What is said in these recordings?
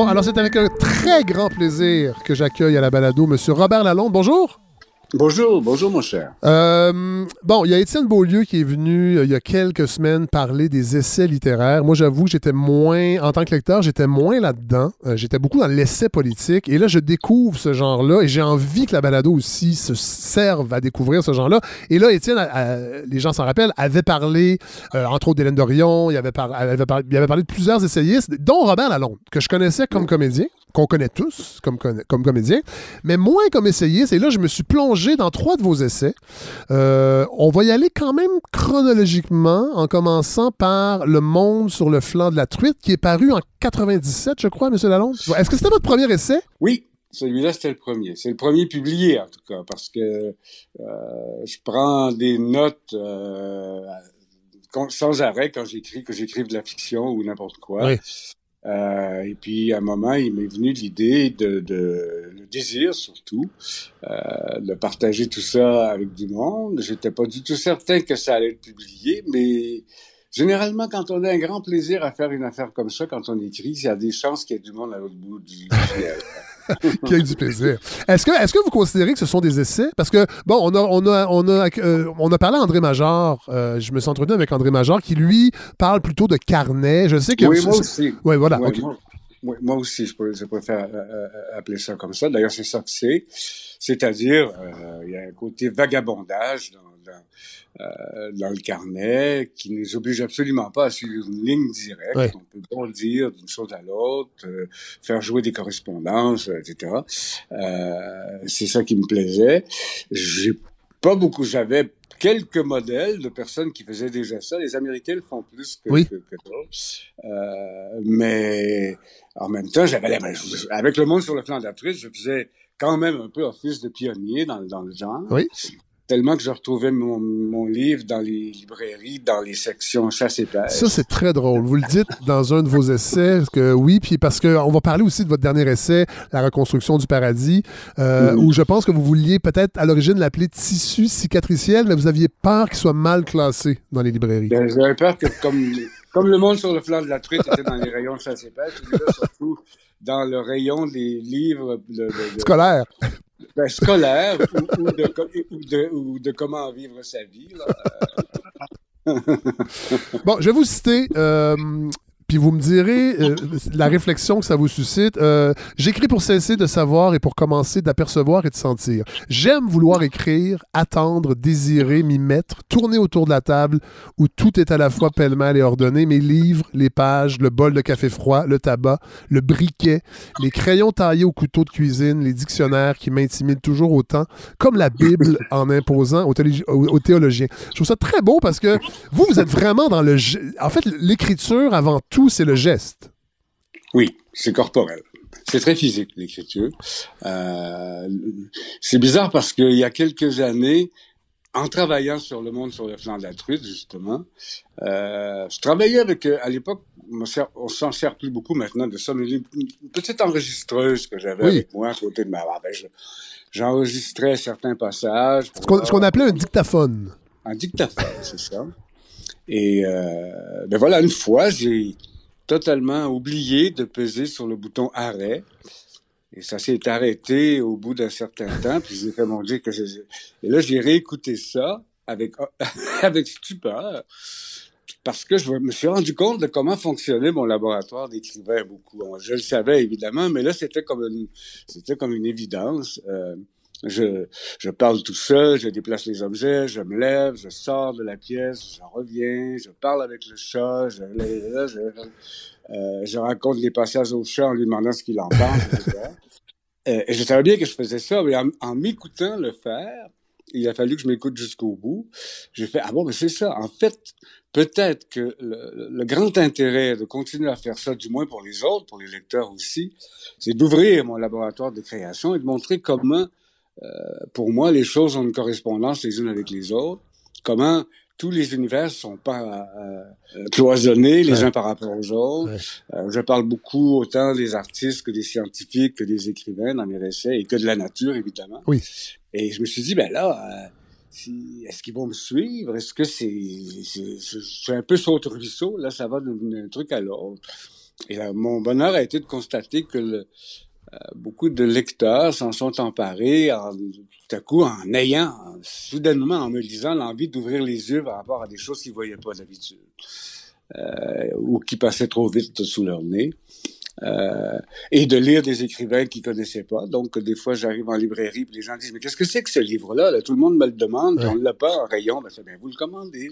Bon, alors c'est avec un très grand plaisir que j'accueille à la balado M. Robert Lalonde. Bonjour. Bonjour, bonjour mon cher. Euh, bon, il y a Étienne Beaulieu qui est venu euh, il y a quelques semaines parler des essais littéraires. Moi, j'avoue j'étais moins, en tant que lecteur, j'étais moins là-dedans. Euh, j'étais beaucoup dans l'essai politique. Et là, je découvre ce genre-là et j'ai envie que la balado aussi se serve à découvrir ce genre-là. Et là, Étienne, les gens s'en rappellent, avait parlé, entre autres d'Hélène Dorion, il avait, avait il avait parlé de plusieurs essayistes, dont Robert Lalonde, que je connaissais comme comédien qu'on connaît tous comme, comme comédien, mais moins comme essayiste. Et là, je me suis plongé dans trois de vos essais. Euh, on va y aller quand même chronologiquement, en commençant par Le Monde sur le flanc de la truite, qui est paru en 97, je crois, M. Lalonde. Est-ce que c'était votre premier essai? Oui. Celui-là, c'était le premier. C'est le premier publié, en tout cas, parce que euh, je prends des notes euh, sans arrêt quand j'écris, que j'écrive de la fiction ou n'importe quoi. Oui. Euh, et puis, à un moment, il m'est venu l'idée de, de, le désir surtout, euh, de partager tout ça avec du monde. J'étais pas du tout certain que ça allait être publié, mais généralement, quand on a un grand plaisir à faire une affaire comme ça, quand on écrit, il y a des chances qu'il y ait du monde à l'autre bout du ciel. qui a du plaisir. Est-ce que, est que vous considérez que ce sont des essais? Parce que, bon, on a, on a, on a, euh, on a parlé à André Major. Euh, je me suis entretenu avec André Major qui, lui, parle plutôt de carnet. Je sais que. Oui, moi aussi. Oui, voilà. moi, aussi, je préfère euh, appeler ça comme ça. D'ailleurs, c'est ça que c'est. C'est-à-dire, il y a un côté vagabondage dans euh, dans le carnet qui ne nous oblige absolument pas à suivre une ligne directe. On peut bondir d'une chose à l'autre, euh, faire jouer des correspondances, etc. Euh, c'est ça qui me plaisait. J'ai pas beaucoup, j'avais quelques modèles de personnes qui faisaient déjà ça. Les Américains le font plus que. Euh, mais en même temps, j'avais avec le monde sur le flanc la je faisais quand même un peu office de pionnier dans, dans le genre. Oui tellement que je retrouvais mon, mon, livre dans les librairies, dans les sections chasse et pêche. Ça, c'est très drôle. Vous le dites dans un de vos essais, que oui, puis parce qu'on va parler aussi de votre dernier essai, La reconstruction du paradis, euh, où je pense que vous vouliez peut-être à l'origine l'appeler tissu cicatriciel, mais vous aviez peur qu'il soit mal classé dans les librairies. Ben, J'avais peur que, comme, comme le monde sur le flanc de la truite était dans les rayons chasse et pêche, surtout dans le rayon des livres de, scolaires ben, scolaire ou, de, ou, de, comment vivre sa vie. bon, je vais vous citer euh, puis vous me direz euh, la réflexion que ça vous suscite. Euh, j'écris pour cesser de savoir et pour commencer d'apercevoir et de sentir. J'aime vouloir écrire, attendre, désirer, m'y mettre, tourner autour de la table où tout est à la fois pêle-mêle et ordonné. Mes livres, les pages, le bol de café froid, le tabac, le briquet, les crayons taillés au couteau de cuisine, les dictionnaires qui m'intimident toujours autant, comme la Bible en imposant aux, aux théologiens. Je trouve ça très beau parce que vous, vous êtes vraiment dans le... En fait, l'écriture avant tout c'est le geste. Oui, c'est corporel. C'est très physique, l'écriture. Euh, c'est bizarre parce qu'il y a quelques années, en travaillant sur le monde sur le flanc de la truite, justement, euh, je travaillais avec, euh, à l'époque, on s'en sert plus beaucoup maintenant de ça, mais une petite enregistreuse que j'avais avec moi à côté de ma ben, J'enregistrais certains passages. Ce qu'on appelait un dictaphone. Un dictaphone, c'est ça. Et ben voilà, une fois, j'ai totalement oublié de peser sur le bouton arrêt. Et ça s'est arrêté au bout d'un certain temps. Puis j'ai fait mon que Et là, j'ai réécouté ça avec, avec stupeur. Parce que je me suis rendu compte de comment fonctionnait mon laboratoire d'écrivain beaucoup. Je le savais évidemment, mais là c'était comme une, comme une évidence. Euh, je, je parle tout seul, je déplace les objets, je me lève, je sors de la pièce, je reviens, je parle avec le chat, je, euh, je raconte les passages au chat en lui demandant ce qu'il en pense. euh, et je savais bien que je faisais ça, mais en, m'écoutant le faire, il a fallu que je m'écoute jusqu'au bout. J'ai fait, ah bon, mais c'est ça. En fait, peut-être que le, le, grand intérêt de continuer à faire ça, du moins pour les autres, pour les lecteurs aussi, c'est d'ouvrir mon laboratoire de création et de montrer comment pour moi, les choses ont une correspondance les unes avec les autres. Comment tous les univers sont pas euh, cloisonnés les uns par rapport aux autres. Euh, je parle beaucoup autant des artistes que des scientifiques, que des écrivains dans mes essais et que de la nature, évidemment. Oui. Et je me suis dit, ben là, est-ce qu'ils vont me suivre? Est-ce que c'est, c'est, un peu saute ruisseau? Là, ça va d'un truc à l'autre. et mon bonheur a été de constater que le, euh, beaucoup de lecteurs s'en sont emparés en, tout à coup en ayant soudainement en me disant l'envie d'ouvrir les yeux par rapport à des choses qu'ils voyaient pas d'habitude euh, ou qui passaient trop vite sous leur nez. Euh, et de lire des écrivains qu'ils connaissaient pas. Donc, des fois, j'arrive en librairie et les gens disent, mais qu'est-ce que c'est que ce livre-là? Tout le monde me le demande, on ne l'a pas en rayon. Ben, bien, vous le commandez.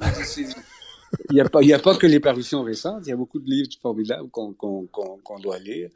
Il n'y a, pas, a pas que les parutions récentes, il y a beaucoup de livres formidables qu'on doit lire.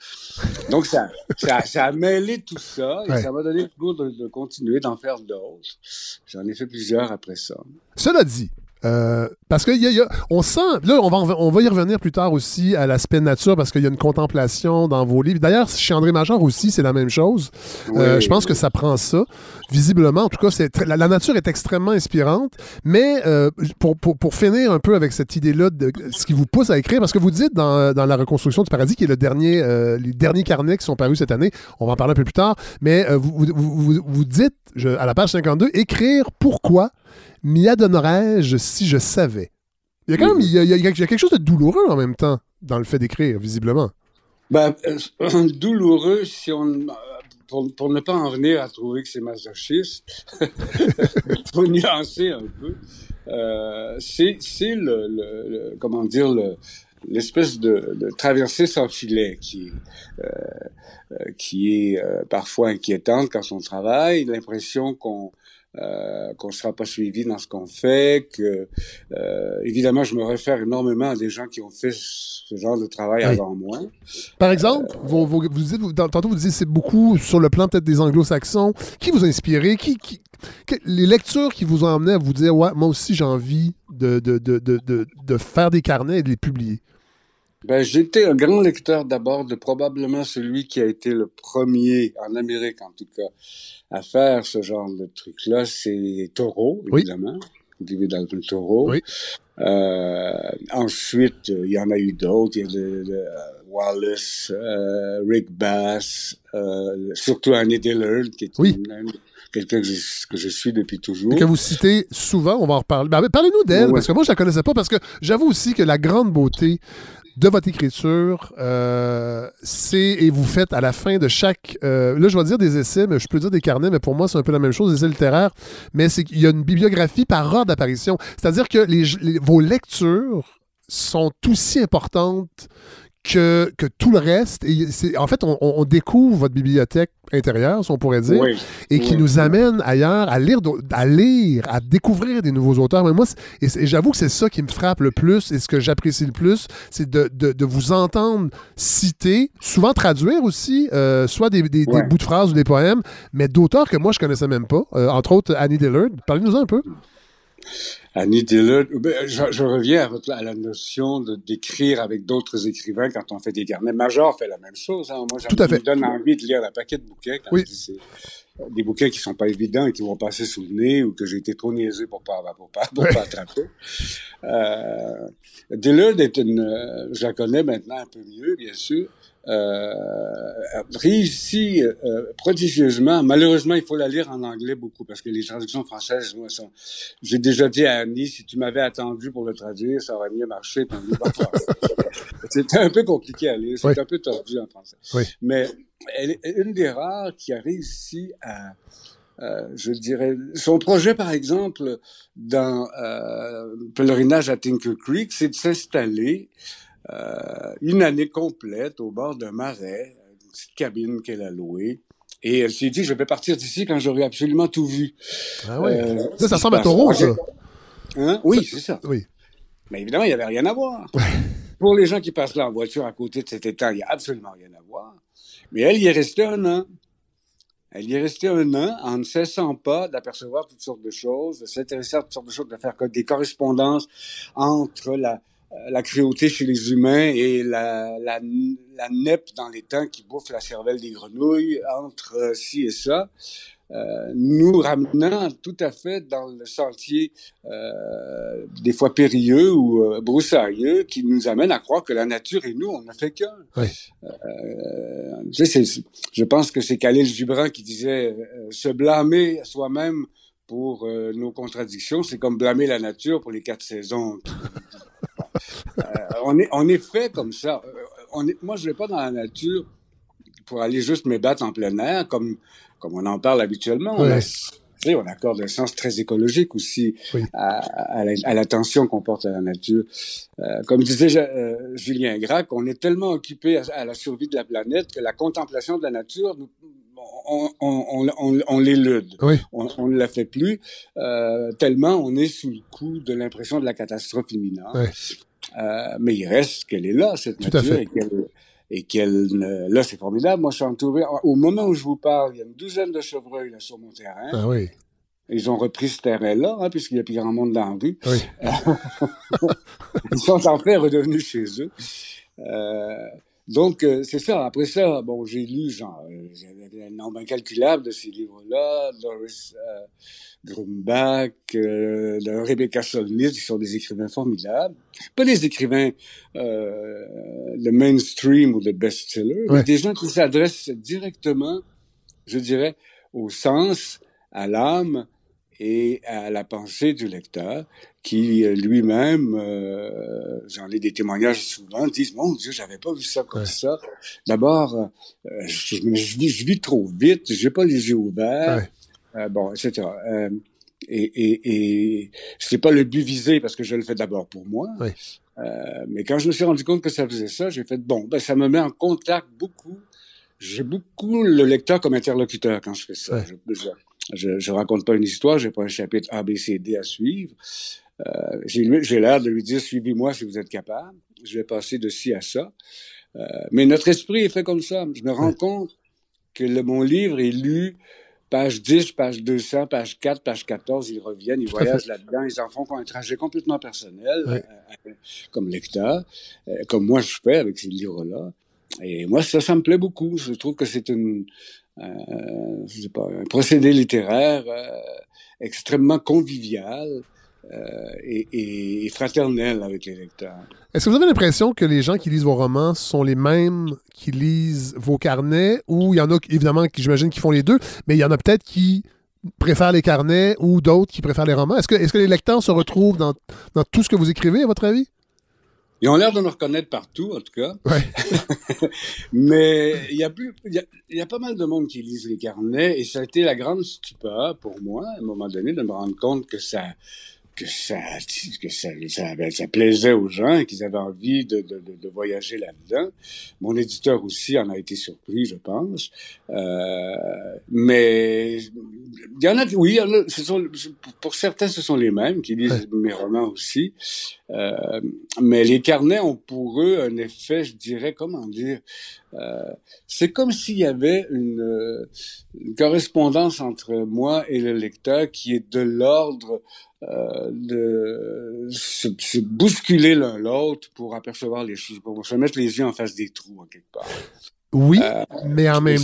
Donc, ça, ça, a mêlé tout ça et ça m'a donné le goût de, de continuer, d'en faire d'autres. J'en ai fait plusieurs après ça. Cela dit, euh, parce que y a, on sent, là, on va, on va y revenir plus tard aussi à l'aspect nature parce qu'il y a une contemplation dans vos livres. D'ailleurs, chez André Major aussi, c'est la même chose. Euh, je pense que ça prend ça. Visiblement, en tout cas, c'est la, nature est extrêmement inspirante. Mais euh, pour, pour, pour, finir un peu avec cette idée-là de ce qui vous pousse à écrire, parce que vous dites dans, dans La Reconstruction du Paradis, qui est le dernier, les derniers carnets qui sont parus cette année, on va en parler un peu plus tard, mais vous, vous, vous, dites à la page 52, écrire pourquoi m'y adonnerais-je si je savais? Il y a quand même il y a, quelque chose de douloureux en même temps dans le fait d'écrire, visiblement. Ben, euh, douloureux, si on, pour, pour, ne pas en venir à trouver que c'est masochiste, faut nuancer un peu. Euh, c'est le, comment dire, l'espèce de, de, traversée sans filet qui, euh, euh qui est parfois inquiétante quand on travaille, l'impression qu'on euh, qu'on ne sera pas suivi dans ce qu'on fait, que euh, évidemment je me réfère énormément à des gens qui ont fait ce genre de travail avant moi. Par exemple, euh, vous, vous, dites, tantôt vous dites c'est beaucoup sur le plan peut-être des anglo-saxons. Qui vous a inspiré? Qui, qui, les lectures qui vous ont amené à vous dire ouais, moi aussi j'ai envie de, de, de, de, de faire des carnets et de les publier? Ben, j'étais un grand lecteur d'abord de probablement celui qui a été le premier, en Amérique en tout cas, à faire ce genre de truc-là, c'est Taureau, évidemment. Oui. dans le Taureau. Oui. Euh, ensuite, il y en a eu d'autres. Il y a de, de euh, Wallace, euh, Rick Bass, euh, surtout Annie Dillard, qui est oui. quelqu'un que, que je, suis depuis toujours. Et que vous citez souvent, on va en reparler. Ben, parlez-nous d'elle, parce que moi, je la connaissais pas, parce que j'avoue aussi que la grande beauté de votre écriture, euh, c'est et vous faites à la fin de chaque. Euh, là, je vais dire des essais, mais je peux dire des carnets, mais pour moi, c'est un peu la même chose, des essais littéraires. Mais c'est qu'il y a une bibliographie par ordre d'apparition. C'est-à-dire que les, vos lectures sont aussi importantes que, que tout le reste. Et en fait, on, découvre votre bibliothèque intérieure, si on pourrait dire, et qui nous amène ailleurs à lire, à lire, à découvrir des nouveaux auteurs. Mais moi, et, j'avoue que c'est ça qui me frappe le plus et ce que j'apprécie le plus, c'est de, de, vous entendre citer, souvent traduire aussi, euh, soit des, des, bouts de phrases ou des poèmes, mais d'auteurs que moi, je connaissais même pas. Euh, entre autres, Annie Dillard. Parlez-nous un peu. Annie Dillard, je, reviens à, la notion de d'écrire avec d'autres écrivains quand on fait des carnets. Major fait la même chose. Hein. Moi, ça me donne envie de lire un paquet de bouquins quand oui. des bouquins qui sont pas évidents et qui vont passer sous le nez ou que j'ai été trop niaisé pour pas pour pas pour pas attraper. Euh, Dillard est une, euh, je la connais maintenant un peu mieux, bien sûr euh, réussit euh, prodigieusement. Malheureusement, il faut la lire en anglais beaucoup parce que les traductions françaises, moi, sont... J'ai déjà dit à Annie, si tu m'avais attendu pour le traduire, ça aurait mieux marché. C'était un peu compliqué à lire, c'est un peu tordu en français. Mais elle est une des rares qui a réussi à euh, je dirais, son projet, par exemple, dans euh, pèlerinage à Tinker Creek, c'est de s'installer euh, une année complète au bord d'un marais, une petite cabine qu'elle a louée. Et elle s'est dit, je vais partir d'ici quand j'aurai absolument tout vu. Ah oui. Euh, ça, ça ressemble à Taureau, ça. Hein? Oui, c'est ça. Oui. Mais évidemment, il n'y avait rien à voir. Pour les gens qui passent là en voiture à côté de cet étang, il n'y a absolument rien à voir. Mais elle y est restée un an. Elle y est restée un an en ne cessant pas d'apercevoir toutes sortes de choses, de s'intéresser à toutes sortes de choses, de faire des correspondances entre la, la cruauté chez les humains et la, la, dans les temps qui bouffe la cervelle des grenouilles entre euh, ci et ça, euh, nous ramenant tout à fait dans le sentier euh, des fois périlleux ou euh, broussailleux qui nous amène à croire que la nature et nous, on n'a fait qu'un. Oui. Euh, je pense que c'est Khalil Gibran qui disait se blâmer soi-même pour nos contradictions, c'est comme blâmer la nature pour les quatre saisons. Euh, on, est, on est fait comme ça. on est, moi, je vais pas dans la nature pour aller juste me battre en plein air, comme, comme on en parle habituellement. On, on accorde un sens très écologique aussi à, à l'attention qu'on porte à la nature. Euh, comme disait euh, Julien Gracq, on est tellement occupé à, la survie de la planète que la contemplation de la nature, on, on, on, on l'élude. On ne la fait plus, euh, tellement on est sous le coup de l'impression de la catastrophe imminente. Euh, mais il reste qu'elle est là, cette nature, et qu'elle là c'est formidable. Moi je suis entouré au moment où je vous parle, il y a une douzaine de chevreuils là sur mon terrain. Ah oui. Ils ont repris ce terrain-là, hein, puisqu'il y a plus grand monde dans la rue. Oui. Ils sont en fait redevenus chez eux. Euh, donc, euh, c'est ça. Après ça, bon, j'ai lu genre, euh, un nombre incalculable de ces livres-là, Doris euh, Grumbach, euh, de Rebecca Solnit, qui sont des écrivains formidables. Pas des écrivains euh, de mainstream ou de best-seller, mais des gens qui s'adressent directement, je dirais, au sens, à l'âme et à la pensée du lecteur, qui euh, lui-même, euh, j'en ai des témoignages souvent, disent mon Dieu, j'avais pas vu ça comme ça. D'abord, euh, je, je, je, vis trop vite, j'ai pas les yeux ouverts, euh, bon, etc. Euh, et, et, et c'est pas le but visé parce que je le fais d'abord pour moi. Mais quand je me suis rendu compte que ça faisait ça, j'ai fait bon, ben ça me met en contact beaucoup. J'ai beaucoup le lecteur comme interlocuteur quand je fais ça. Je, je, je, raconte pas une histoire, j'ai pas un chapitre A, B, C, D à suivre. Euh, j'ai l'air de lui dire suivez-moi si vous êtes capable. Je vais passer de ci à ça. Euh, mais notre esprit est fait comme ça. Je me rends compte que le, mon livre est lu page 10, page 200, page 4, page 14, ils reviennent, ils voyagent là-dedans, ils en font un trajet complètement personnel, euh, euh, comme lecteur, euh, comme moi je fais avec ces livres-là. Et moi, ça, ça me plaît beaucoup. Je trouve que c'est euh, un procédé littéraire extrêmement convivial, euh, et, fraternel avec les lecteurs. Est-ce que vous avez l'impression que les gens qui lisent vos romans sont les mêmes qui lisent vos carnets ou il y en a évidemment qui j'imagine qui font les deux, mais il y en a peut-être qui préfèrent les carnets ou d'autres qui préfèrent les romans? Est-ce que, les lecteurs se retrouvent dans tout ce que vous écrivez, à votre avis? Ils ont l'air de me reconnaître partout, en tout cas. Ouais. Mais il y, a plus, il, y a, il y a pas mal de monde qui lisent les carnets et ça a été la grande stupeur pour moi, à un moment donné, de me rendre compte que ça, que ça, que ça, ça, ben, ça plaisait aux gens, qu'ils avaient envie de, de, de, voyager là-dedans. Mon éditeur aussi en a été surpris, je pense. Euh, mais il y en a, oui, y en a, ce sont, pour certains, ce sont les mêmes qui lisent mes romans aussi. Euh, mais les carnets ont pour eux un effet, je dirais, comment dire, euh, c'est comme s'il y avait une, une, correspondance entre moi et le lecteur qui est de l'ordre euh, de se, se bousculer l'un l'autre pour apercevoir les choses, pour se mettre les yeux en face des trous, en quelque part. Oui, euh, mais en même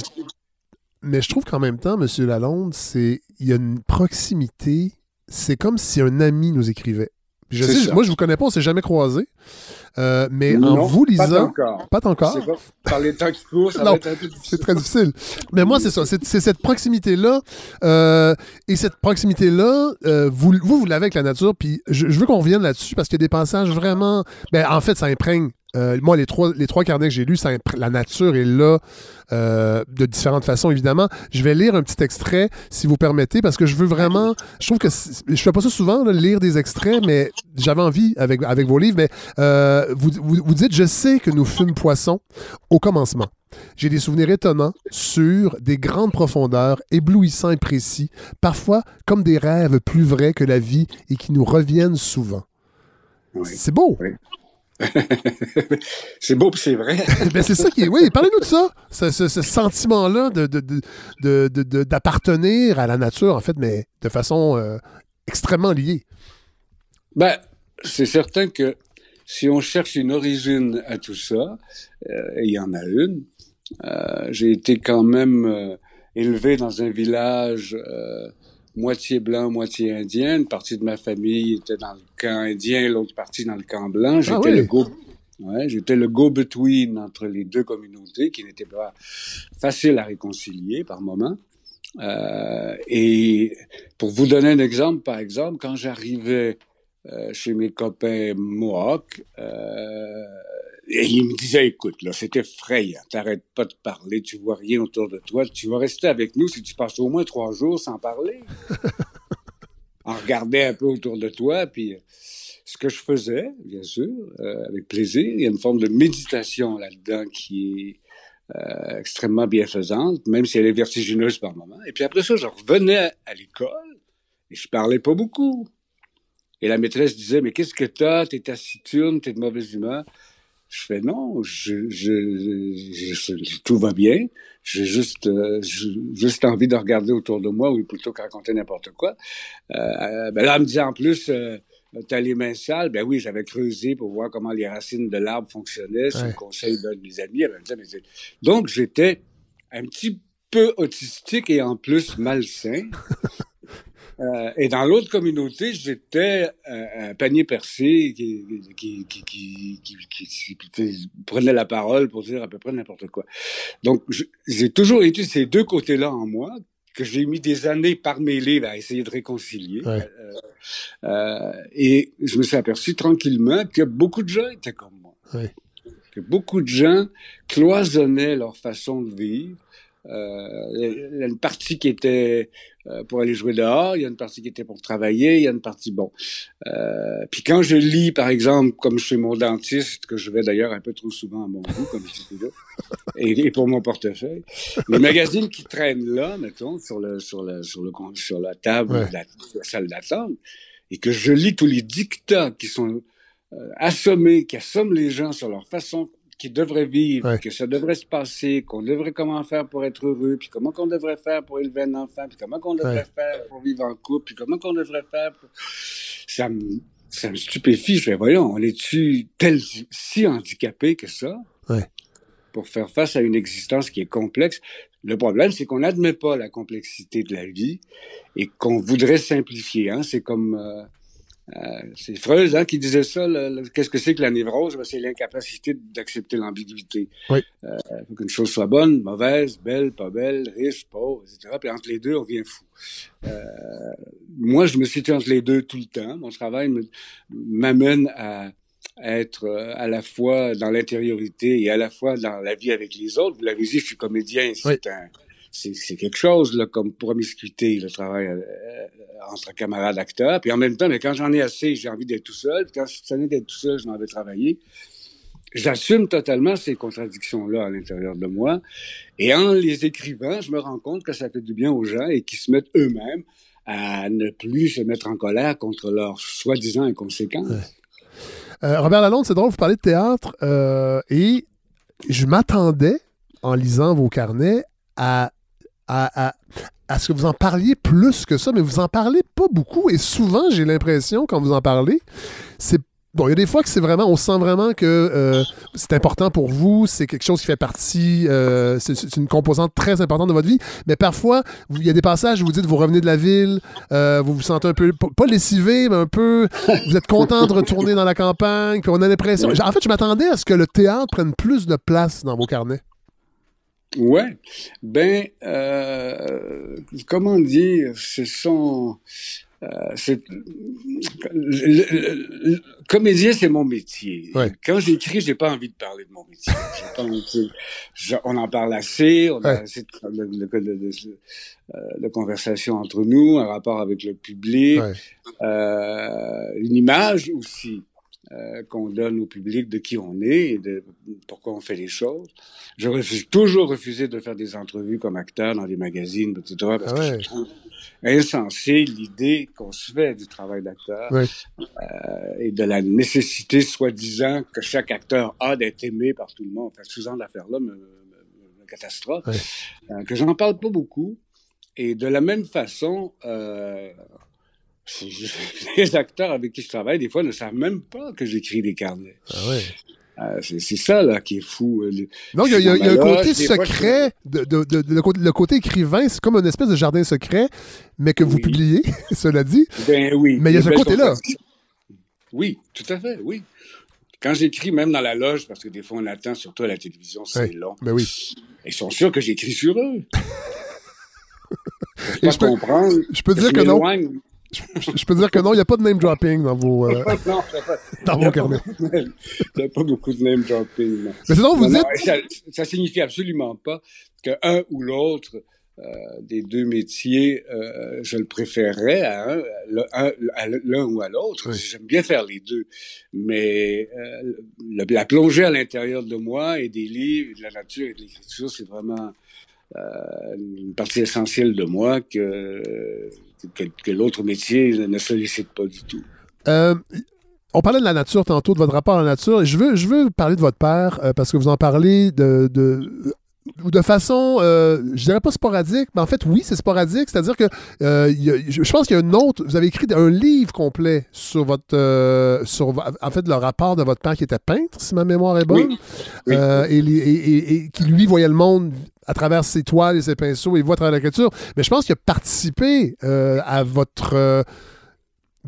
mais je trouve qu'en même temps, M. Lalonde, c'est il y a une proximité. C'est comme si un ami nous écrivait. Je sais, moi, je vous connais pas, on s'est jamais croisés. Euh, mais en vous lisant. Pas encore. Pas encore. par les temps qui courent, ça va être un peu difficile. C'est très difficile. Mais moi, c'est ça. C'est cette proximité-là. Euh, et cette proximité-là, euh, vous, vous, vous l'avez avec la nature. Puis je, je veux qu'on revienne là-dessus parce qu'il y a des passages vraiment. Ben, en fait, ça imprègne euh, moi, les trois, les trois carnets que j'ai lus, ça, la nature est là euh, de différentes façons, évidemment. Je vais lire un petit extrait, si vous permettez, parce que je veux vraiment. Je trouve que je fais pas ça souvent, là, lire des extraits, mais j'avais envie avec, avec vos livres. Mais euh, vous, vous, vous, dites Je sais que nous fûmes poissons au commencement. J'ai des souvenirs étonnants, sûrs, des grandes profondeurs, éblouissants et précis, parfois comme des rêves plus vrais que la vie et qui nous reviennent souvent. Oui. C'est beau. Oui. c'est beau c'est vrai. ben c'est ça qui est. Oui, parlez-nous de ça. Ce, ce, ce sentiment-là d'appartenir de, de, à la nature, en fait, mais de façon euh, extrêmement liée. Ben, c'est certain que si on cherche une origine à tout ça, euh, et il y en a une, euh, j'ai été quand même élevé dans un village moitié blanc, moitié indien. Une partie de ma famille était dans le camp indien, l'autre partie dans le camp blanc. J'étais ah oui. le go ouais, j'étais le go-between entre les deux communautés qui n'était pas facile à réconcilier par moment. Euh, et pour vous donner un exemple, par exemple, quand j'arrivais euh, chez mes copains Mohawks, euh, et il me disait, écoute, là, c'est effrayant, t'arrêtes pas de parler, tu vois rien autour de toi, tu vas rester avec nous si tu passes au moins trois jours sans parler. en regardant un peu autour de toi, puis euh, ce que je faisais, bien sûr, euh, avec plaisir, il y a une forme de méditation là-dedans qui est euh, extrêmement bienfaisante, même si elle est vertigineuse par moments. Et puis après ça, je revenais à, l'école et je parlais pas beaucoup. Et la maîtresse disait, mais qu'est-ce que t'as? T'es taciturne, t'es de mauvaise humeur. Je fais non, je, je, tout va bien. J'ai juste, euh, juste envie de regarder autour de moi ou plutôt que raconter n'importe quoi. Euh, ben là, elle me dit en plus, euh, t'as les mains sales. Ben oui, j'avais creusé pour voir comment les racines de l'arbre fonctionnaient. C'est le conseil d'un de mes amis. Donc, j'étais un petit peu autistique et en plus malsain. Euh, et dans l'autre communauté, j'étais euh, un panier percé qui, qui, qui, qui, prenait la parole pour dire à peu près n'importe quoi. Donc, j'ai toujours été ces deux côtés-là en moi que j'ai mis des années par mes livres à essayer de réconcilier. Euh, euh, et je me suis aperçu tranquillement que beaucoup de gens étaient comme moi. Que beaucoup de gens cloisonnaient leur façon de vivre il y a une partie qui était euh, pour aller jouer dehors, il y a une partie qui était pour travailler, il y a une partie bon. Euh, puis quand je lis, par exemple, comme chez mon dentiste, que je vais d'ailleurs un peu trop souvent à mon goût, comme je là, et, pour mon portefeuille, les magazines qui traînent là, mettons, sur le sur le sur le sur la table de la, salle d'attente, et que je lis tous les dictats qui sont euh, assommés, qui assomment les gens sur leur façon qui devrait vivre, que ça devrait se passer, qu'on devrait comment faire pour être heureux, puis comment qu'on devrait faire pour élever un enfant, puis comment qu'on devrait faire pour vivre en couple, puis comment qu'on devrait faire pour... Ça me, ça me stupéfie. Je fais, voyons, on est-tu tel, si handicapé que ça? Pour faire face à une existence qui est complexe. Le problème, c'est qu'on n'admet pas la complexité de la vie et qu'on voudrait simplifier. Hein? C'est comme... Euh, euh, c'est Freud hein, qui disait ça. Qu'est-ce que c'est que la névrose? Ben, c'est l'incapacité d'accepter l'ambiguïté. Oui. Euh, faut qu'une chose soit bonne, mauvaise, belle, pas belle, riche, pauvre, etc. Puis entre les deux, on vient fou. Euh, moi, je me situe entre les deux tout le temps. Mon travail m'amène à être euh, à la fois dans l'intériorité et à la fois dans la vie avec les autres. Vous l'avez dit, je suis comédien. C'est un c'est quelque chose comme promiscuité, le travail euh, euh, entre camarades acteurs. Puis en même temps, mais quand j'en ai assez, j'ai envie d'être tout seul. Puis quand je suis d'être tout seul, je m'en vais travailler. J'assume totalement ces contradictions-là à l'intérieur de moi. Et en les écrivant, je me rends compte que ça fait du bien aux gens et qu'ils se mettent eux-mêmes à ne plus se mettre en colère contre leurs soi-disant inconséquences. Euh, Robert Lalonde, c'est drôle, vous parlez de théâtre et je m'attendais, en lisant vos carnets, à à, ce que vous en parliez plus que ça, mais vous en parlez pas beaucoup. Et souvent, j'ai l'impression, quand vous en parlez, c'est Bon, il y a des fois que c'est vraiment, on sent vraiment que euh, c'est important pour vous, c'est quelque chose qui fait partie, euh, c'est une composante très importante de votre vie. Mais parfois, il y a des passages où vous dites, vous revenez de la ville, euh, vous vous sentez un peu, pas lessivé, mais un peu, vous êtes content de retourner dans la campagne, puis on a l'impression. En fait, je m'attendais à ce que le théâtre prenne plus de place dans vos carnets. Ouais, ben, euh, comment dire, ce sont, euh, c'est, comédien, c'est mon métier. Quand j'écris, j'ai pas envie de parler de mon métier. on en parle assez, on a assez de, de, conversation entre nous, un rapport avec le public, euh, une image aussi. Euh, qu'on donne au public de qui on est et de pourquoi on fait les choses. Je refuse toujours refusé de faire des entrevues comme acteur dans des magazines, etc. Parce que je trouve insensé l'idée qu'on se fait du travail d'acteur euh, et de la nécessité soi-disant que chaque acteur a d'être aimé par tout le monde. Enfin, ce genre d'affaires-là me, me, catastrophe. Euh, que j'en parle pas beaucoup. Et de la même façon, euh, les acteurs avec qui je travaille, des fois, ne savent même pas que j'écris des carnets. Ah ouais. Euh, c'est ça là qui est fou. Non, il y a, un côté secret, de, le, côté écrivain, c'est comme une espèce de jardin secret, mais que vous publiez, cela dit. Ben oui. Mais il y a ce côté-là. Oui, tout à fait, oui. Quand j'écris, même dans la loge, parce que des fois on attend, surtout à la télévision, c'est long. Ben oui. Ils sont sûrs que j'écris sur eux. je, peux, je peux dire que non. Je, peux dire que non, il n'y a pas de name dropping dans vos, euh, non, pas, dans vos carnets. Il n'y a pas beaucoup de name dropping. Mais c'est donc vous dites. ça, ça signifie absolument pas qu'un ou l'autre euh, des deux métiers, euh, je le préférerais à l'un ou à l'autre. J'aime bien faire les deux, mais euh, la plongée à l'intérieur de moi et des livres, de la nature et de l'écriture, c'est vraiment une partie essentielle de moi que, que, l'autre métier ne sollicite pas du tout. On parlait de la nature tantôt, de votre rapport à la nature, je veux, je veux parler de votre père, parce que vous en parlez de de façon, euh, je dirais pas sporadique, mais en fait, oui, c'est sporadique. C'est-à-dire que euh, je pense qu'il y a une autre. Vous avez écrit un livre complet sur votre, euh, sur en fait, le rapport de votre père qui était peintre, si ma mémoire est bonne, et, qui lui voyait le monde à travers ses toiles et ses pinceaux et voit à travers l'écriture. Mais je pense qu'il a participé à votre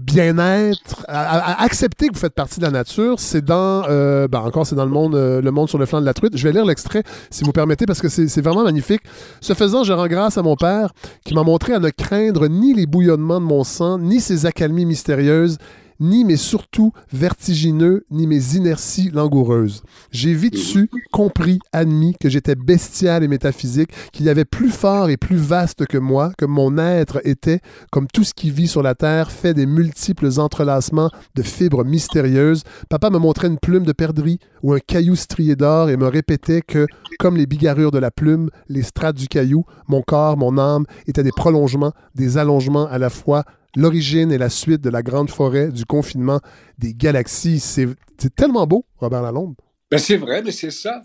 bien-être, à, accepter que vous faites partie de la nature, c'est dans, euh, ben encore, c'est dans le monde, euh, le monde sur le flanc de la truite. Je vais lire l'extrait, si vous permettez, parce que c'est vraiment magnifique. Ce faisant, je rends grâce à mon père, qui m'a montré à ne craindre ni les bouillonnements de mon sang, ni ses accalmies mystérieuses, ni mes surtout vertigineux, ni mes inerties langoureuses. J'ai vite su, compris, admis que j'étais bestial et métaphysique, qu'il y avait plus fort et plus vaste que moi, que mon être était, comme tout ce qui vit sur la terre, fait des multiples entrelacements de fibres mystérieuses. Papa me montrait une plume de perdrix ou un caillou strié d'or et me répétait que, comme les bigarrures de la plume, les strates du caillou, mon corps, mon âme étaient des prolongements, des allongements à la fois l'origine et la suite de la grande forêt, du confinement, des galaxies. C'est tellement beau, Robert Lalonde. Ben c'est vrai, mais c'est ça.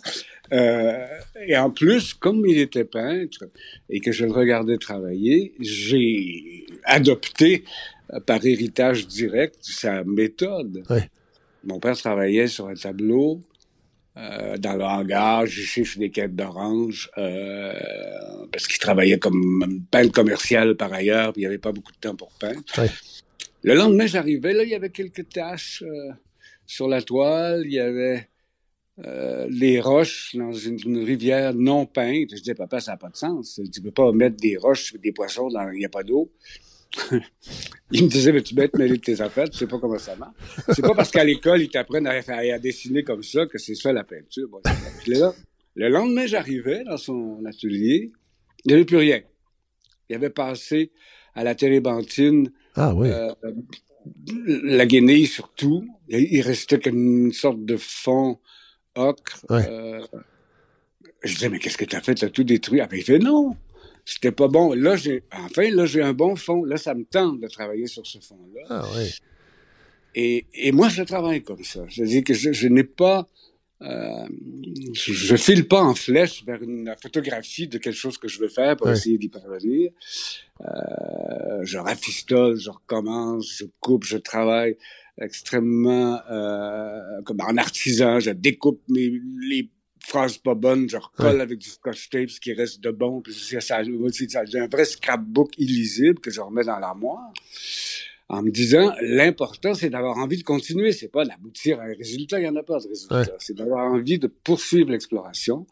Euh, et en plus, comme il était peintre et que je le regardais travailler, j'ai adopté euh, par héritage direct sa méthode. Mon père travaillait sur un tableau euh, dans le hangar, j'ai cherché des quêtes d'orange, euh, parce qu'il travaillait comme peintre commercial par ailleurs, puis il n'y avait pas beaucoup de temps pour peindre. Le lendemain, j'arrivais, là, il y avait quelques taches euh, sur la toile, il y avait euh, les roches dans une, rivière non peinte. Je disais, papa, ça n'a pas de sens. Tu peux pas mettre des roches, des poissons, dans, il n'y a pas d'eau. Il me disait, mais tu bête mêler de tes affaires, tu sais pas comment ça marche. C'est pas parce qu'à l'école, ils t'apprennent à, dessiner comme ça que c'est ça la peinture. le lendemain, j'arrivais dans son atelier, il n'y avait plus rien. Il avait passé à la térébenthine, ah, oui. Euh, la guenille surtout. Il restait comme une sorte de fond ocre. Euh, je disais, mais qu'est-ce que tu as fait? Tu as tout détruit. Ah, ben, il fait non c'était pas bon. Là, j'ai, enfin, là, j'ai un bon fond. Là, ça me tente de travailler sur ce fond-là. Ah oui. Et, et, moi, je travaille comme ça. Je veux dire que je, je n'ai pas, euh, je, je, file pas en flèche vers une photographie de quelque chose que je veux faire pour essayer d'y parvenir. Euh, je rafistole, je recommence, je coupe, je travaille extrêmement euh, comme en artisan. Je découpe mes, les phrase pas bonne, je recolle avec du scotch tape ce qui reste de bon, puis ça, ça, j'ai un vrai scrapbook illisible que je remets dans l'armoire en me disant l'important c'est d'avoir envie de continuer, c'est pas d'aboutir à un résultat, il y en a pas de résultat, c'est d'avoir envie de poursuivre l'exploration.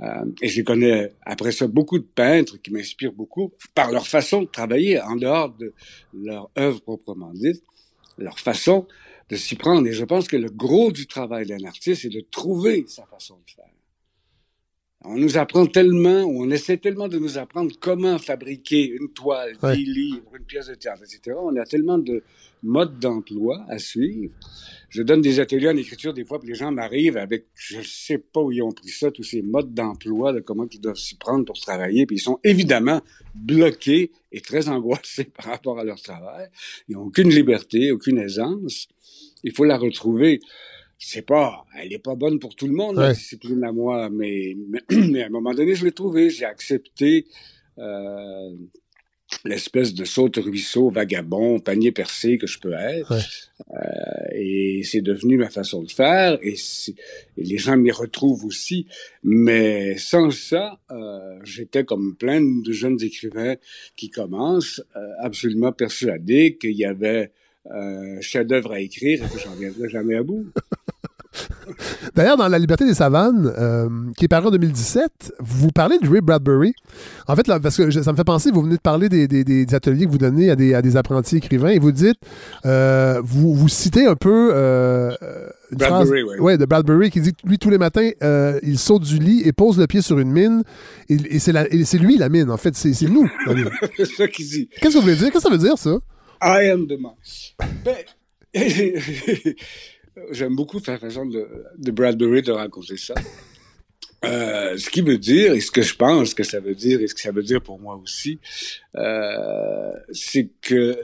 Euh, et je connais après ça beaucoup de peintres qui m'inspirent beaucoup par leur façon de travailler en dehors de leur œuvre proprement dite, leur façon de s'y prendre. Et je pense que le gros du travail d'un artiste, c'est de trouver sa façon de faire. On nous apprend tellement, on essaie tellement de nous apprendre comment fabriquer une toile, des livres, une pièce de théâtre, etc. On a tellement de modes d'emploi à suivre. Je donne des ateliers en écriture des fois, puis les gens m'arrivent avec, je sais pas où ils ont pris ça, tous ces modes d'emploi, de comment ils doivent s'y prendre pour travailler, puis ils sont évidemment bloqués et très angoissés par rapport à leur travail. Ils n'ont aucune liberté, aucune aisance il faut la retrouver. C'est pas, elle est pas bonne pour tout le monde, la discipline à moi, mais, mais, à un moment donné, je l'ai trouvée. J'ai accepté euh, l'espèce de saute-ruisseau, vagabond, panier percé que je peux être. Euh, et c'est devenu ma façon de faire. Et, les gens m'y retrouvent aussi. Mais sans ça, euh, j'étais comme plein de jeunes écrivains qui commencent, euh, absolument persuadés qu'il y avait euh, chef-d'œuvre à écrire et que j'en viendrai jamais à bout. D'ailleurs, dans La liberté des savanes, euh, qui est paru en 2017, vous parlez de Ray Bradbury. En fait, là, parce que ça me fait penser, vous venez de parler des, des, des ateliers que vous donnez à des, à des apprentis écrivains et vous dites, euh, vous, vous citez un peu euh, une Bradbury, phrase ouais. ouais, de Bradbury qui dit lui, tous les matins, il saute du lit et pose le pied sur une mine. Et, et c'est lui la mine, en fait. C'est nous. la mine. c'est ça qu'il dit. Qu'est-ce que vous voulez dire? Qu'est-ce que ça veut dire, ça? I am the. Ben, j'aime beaucoup la façon de, de Bradbury de raconter ça. Euh, ce qui veut dire, et ce que je pense que ça veut dire, et ce que ça veut dire pour moi aussi, euh, c'est que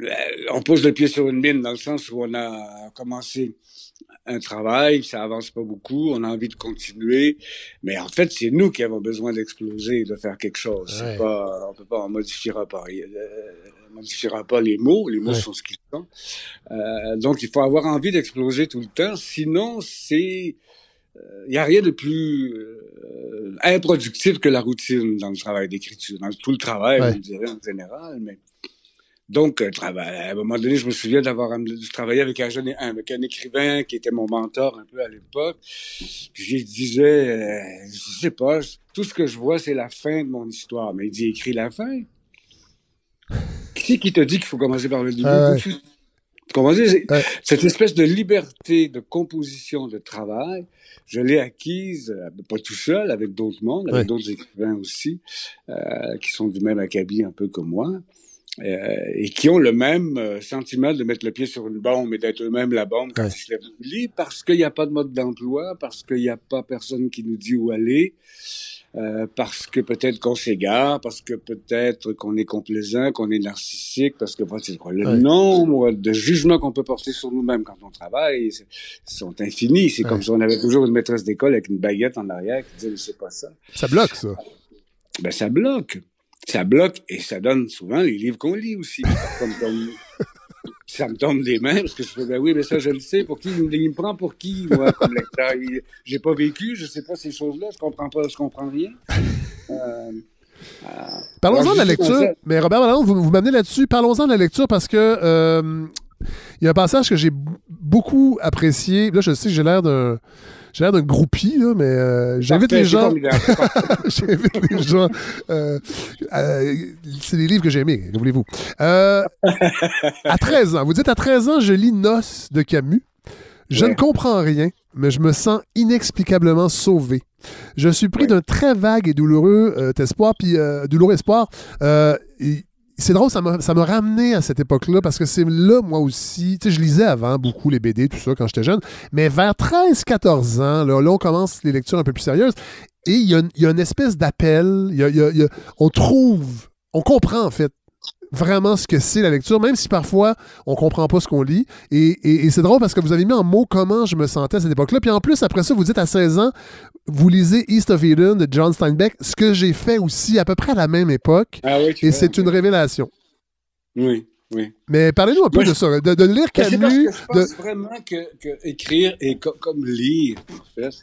euh, on pose le pied sur une mine dans le sens où on a commencé un travail, ça avance pas beaucoup, on a envie de continuer, mais en fait, c'est nous qui avons besoin d'exploser, de faire quelque chose. Ouais. Pas, on peut pas, pas, rien, euh, on modifiera pas les mots, les mots Ouais. sont ce qu'ils sont. Euh, donc, il faut avoir envie d'exploser tout le temps, sinon c'est, il y a rien de plus euh, improductif que la routine dans le travail d'écriture, dans tout le travail, Ouais. je dirais en général, mais donc, euh, à un moment donné, je me souviens d'avoir travaillais avec un jeune, un, avec un écrivain qui était mon mentor un peu à l'époque. Je lui disais, euh, je sais pas, tout ce que je vois, c'est la fin de mon histoire. Mais il dit, écris la fin. Qui te dit qu'il faut commencer par le début? Ah ouais. Comment dire, Ouais. cette espèce de liberté de composition de travail, je l'ai acquise, euh, pas tout seul, avec d'autres mondes, avec Ouais. d'autres écrivains aussi, euh, qui sont du même acabit un peu comme moi, et qui ont le même euh, sentiment de mettre le pied sur une bombe et d'être eux-mêmes la bombe quand Ouais. ils se lèvent du lit, parce qu'il n'y a pas de mode d'emploi, parce qu'il n'y a pas personne qui nous dit où aller, euh, parce que peut-être qu'on s'égare, parce que peut-être qu'on est complaisant, qu'on est narcissique, parce que le Ouais. nombre de jugements qu'on peut porter sur nous-mêmes quand on travaille sont infinis. C'est Ouais. comme si on avait toujours une maîtresse d'école avec une baguette en arrière qui disait, mais c'est pas ça. Ça bloque, ça. Ben, ça bloque. Ça bloque et ça donne souvent les livres qu'on lit aussi. Comme, comme- ça me tombe des mains parce que je fais, ben oui, mais ça, je le sais. Pour qui? Il me prend pour qui, moi, comme lecteur? J'ai pas vécu, je sais pas ces choses-là, je comprends pas, je comprends rien. Euh, euh, Parlons-en de la lecture. Mais Robert Malone, vous, vous m'amenez là-dessus. Parlons-en de la lecture parce que euh, il y a un passage que j'ai beaucoup apprécié. Là, je sais que j'ai l'air d'un. J'ai l'air d'un groupie, là, mais euh, j'invite les gens. j'invite les gens. euh, euh, c'est des livres que j'ai aimés, voulez-vous. Euh, à 13 ans, vous dites à 13 ans, je lis Noces de Camus. Je Ouais. ne comprends rien, mais je me sens inexplicablement sauvé. Je suis pris Ouais. d'un très vague et douloureux espoir, puis euh, douloureux espoir. Et c'est drôle, ça m'a ça ramené à cette époque-là parce que c'est là, moi aussi, tu sais, je lisais avant beaucoup les BD, tout ça, quand j'étais jeune, mais vers 13-14 ans, là, là, on commence les lectures un peu plus sérieuses et il y, a une- il y a une espèce d'appel, y a- y a- on trouve, on comprend en fait vraiment ce que c'est la lecture, même si parfois on comprend pas ce qu'on lit. Et, et- et c'est drôle parce que vous avez mis en mots comment je me sentais à cette époque-là. Puis en plus, après ça, vous dites à 16 ans, vous lisez East of Eden de John Steinbeck, ce que j'ai fait aussi à peu près à la même époque. Ah oui, tu Et c'est une révélation. Oui, oui. Mais parlez-nous un peu Moi, de ça, de, de lire Mais c'est parce Camus. que je de- pense vraiment que, que écrire et co- comme lire, en fait,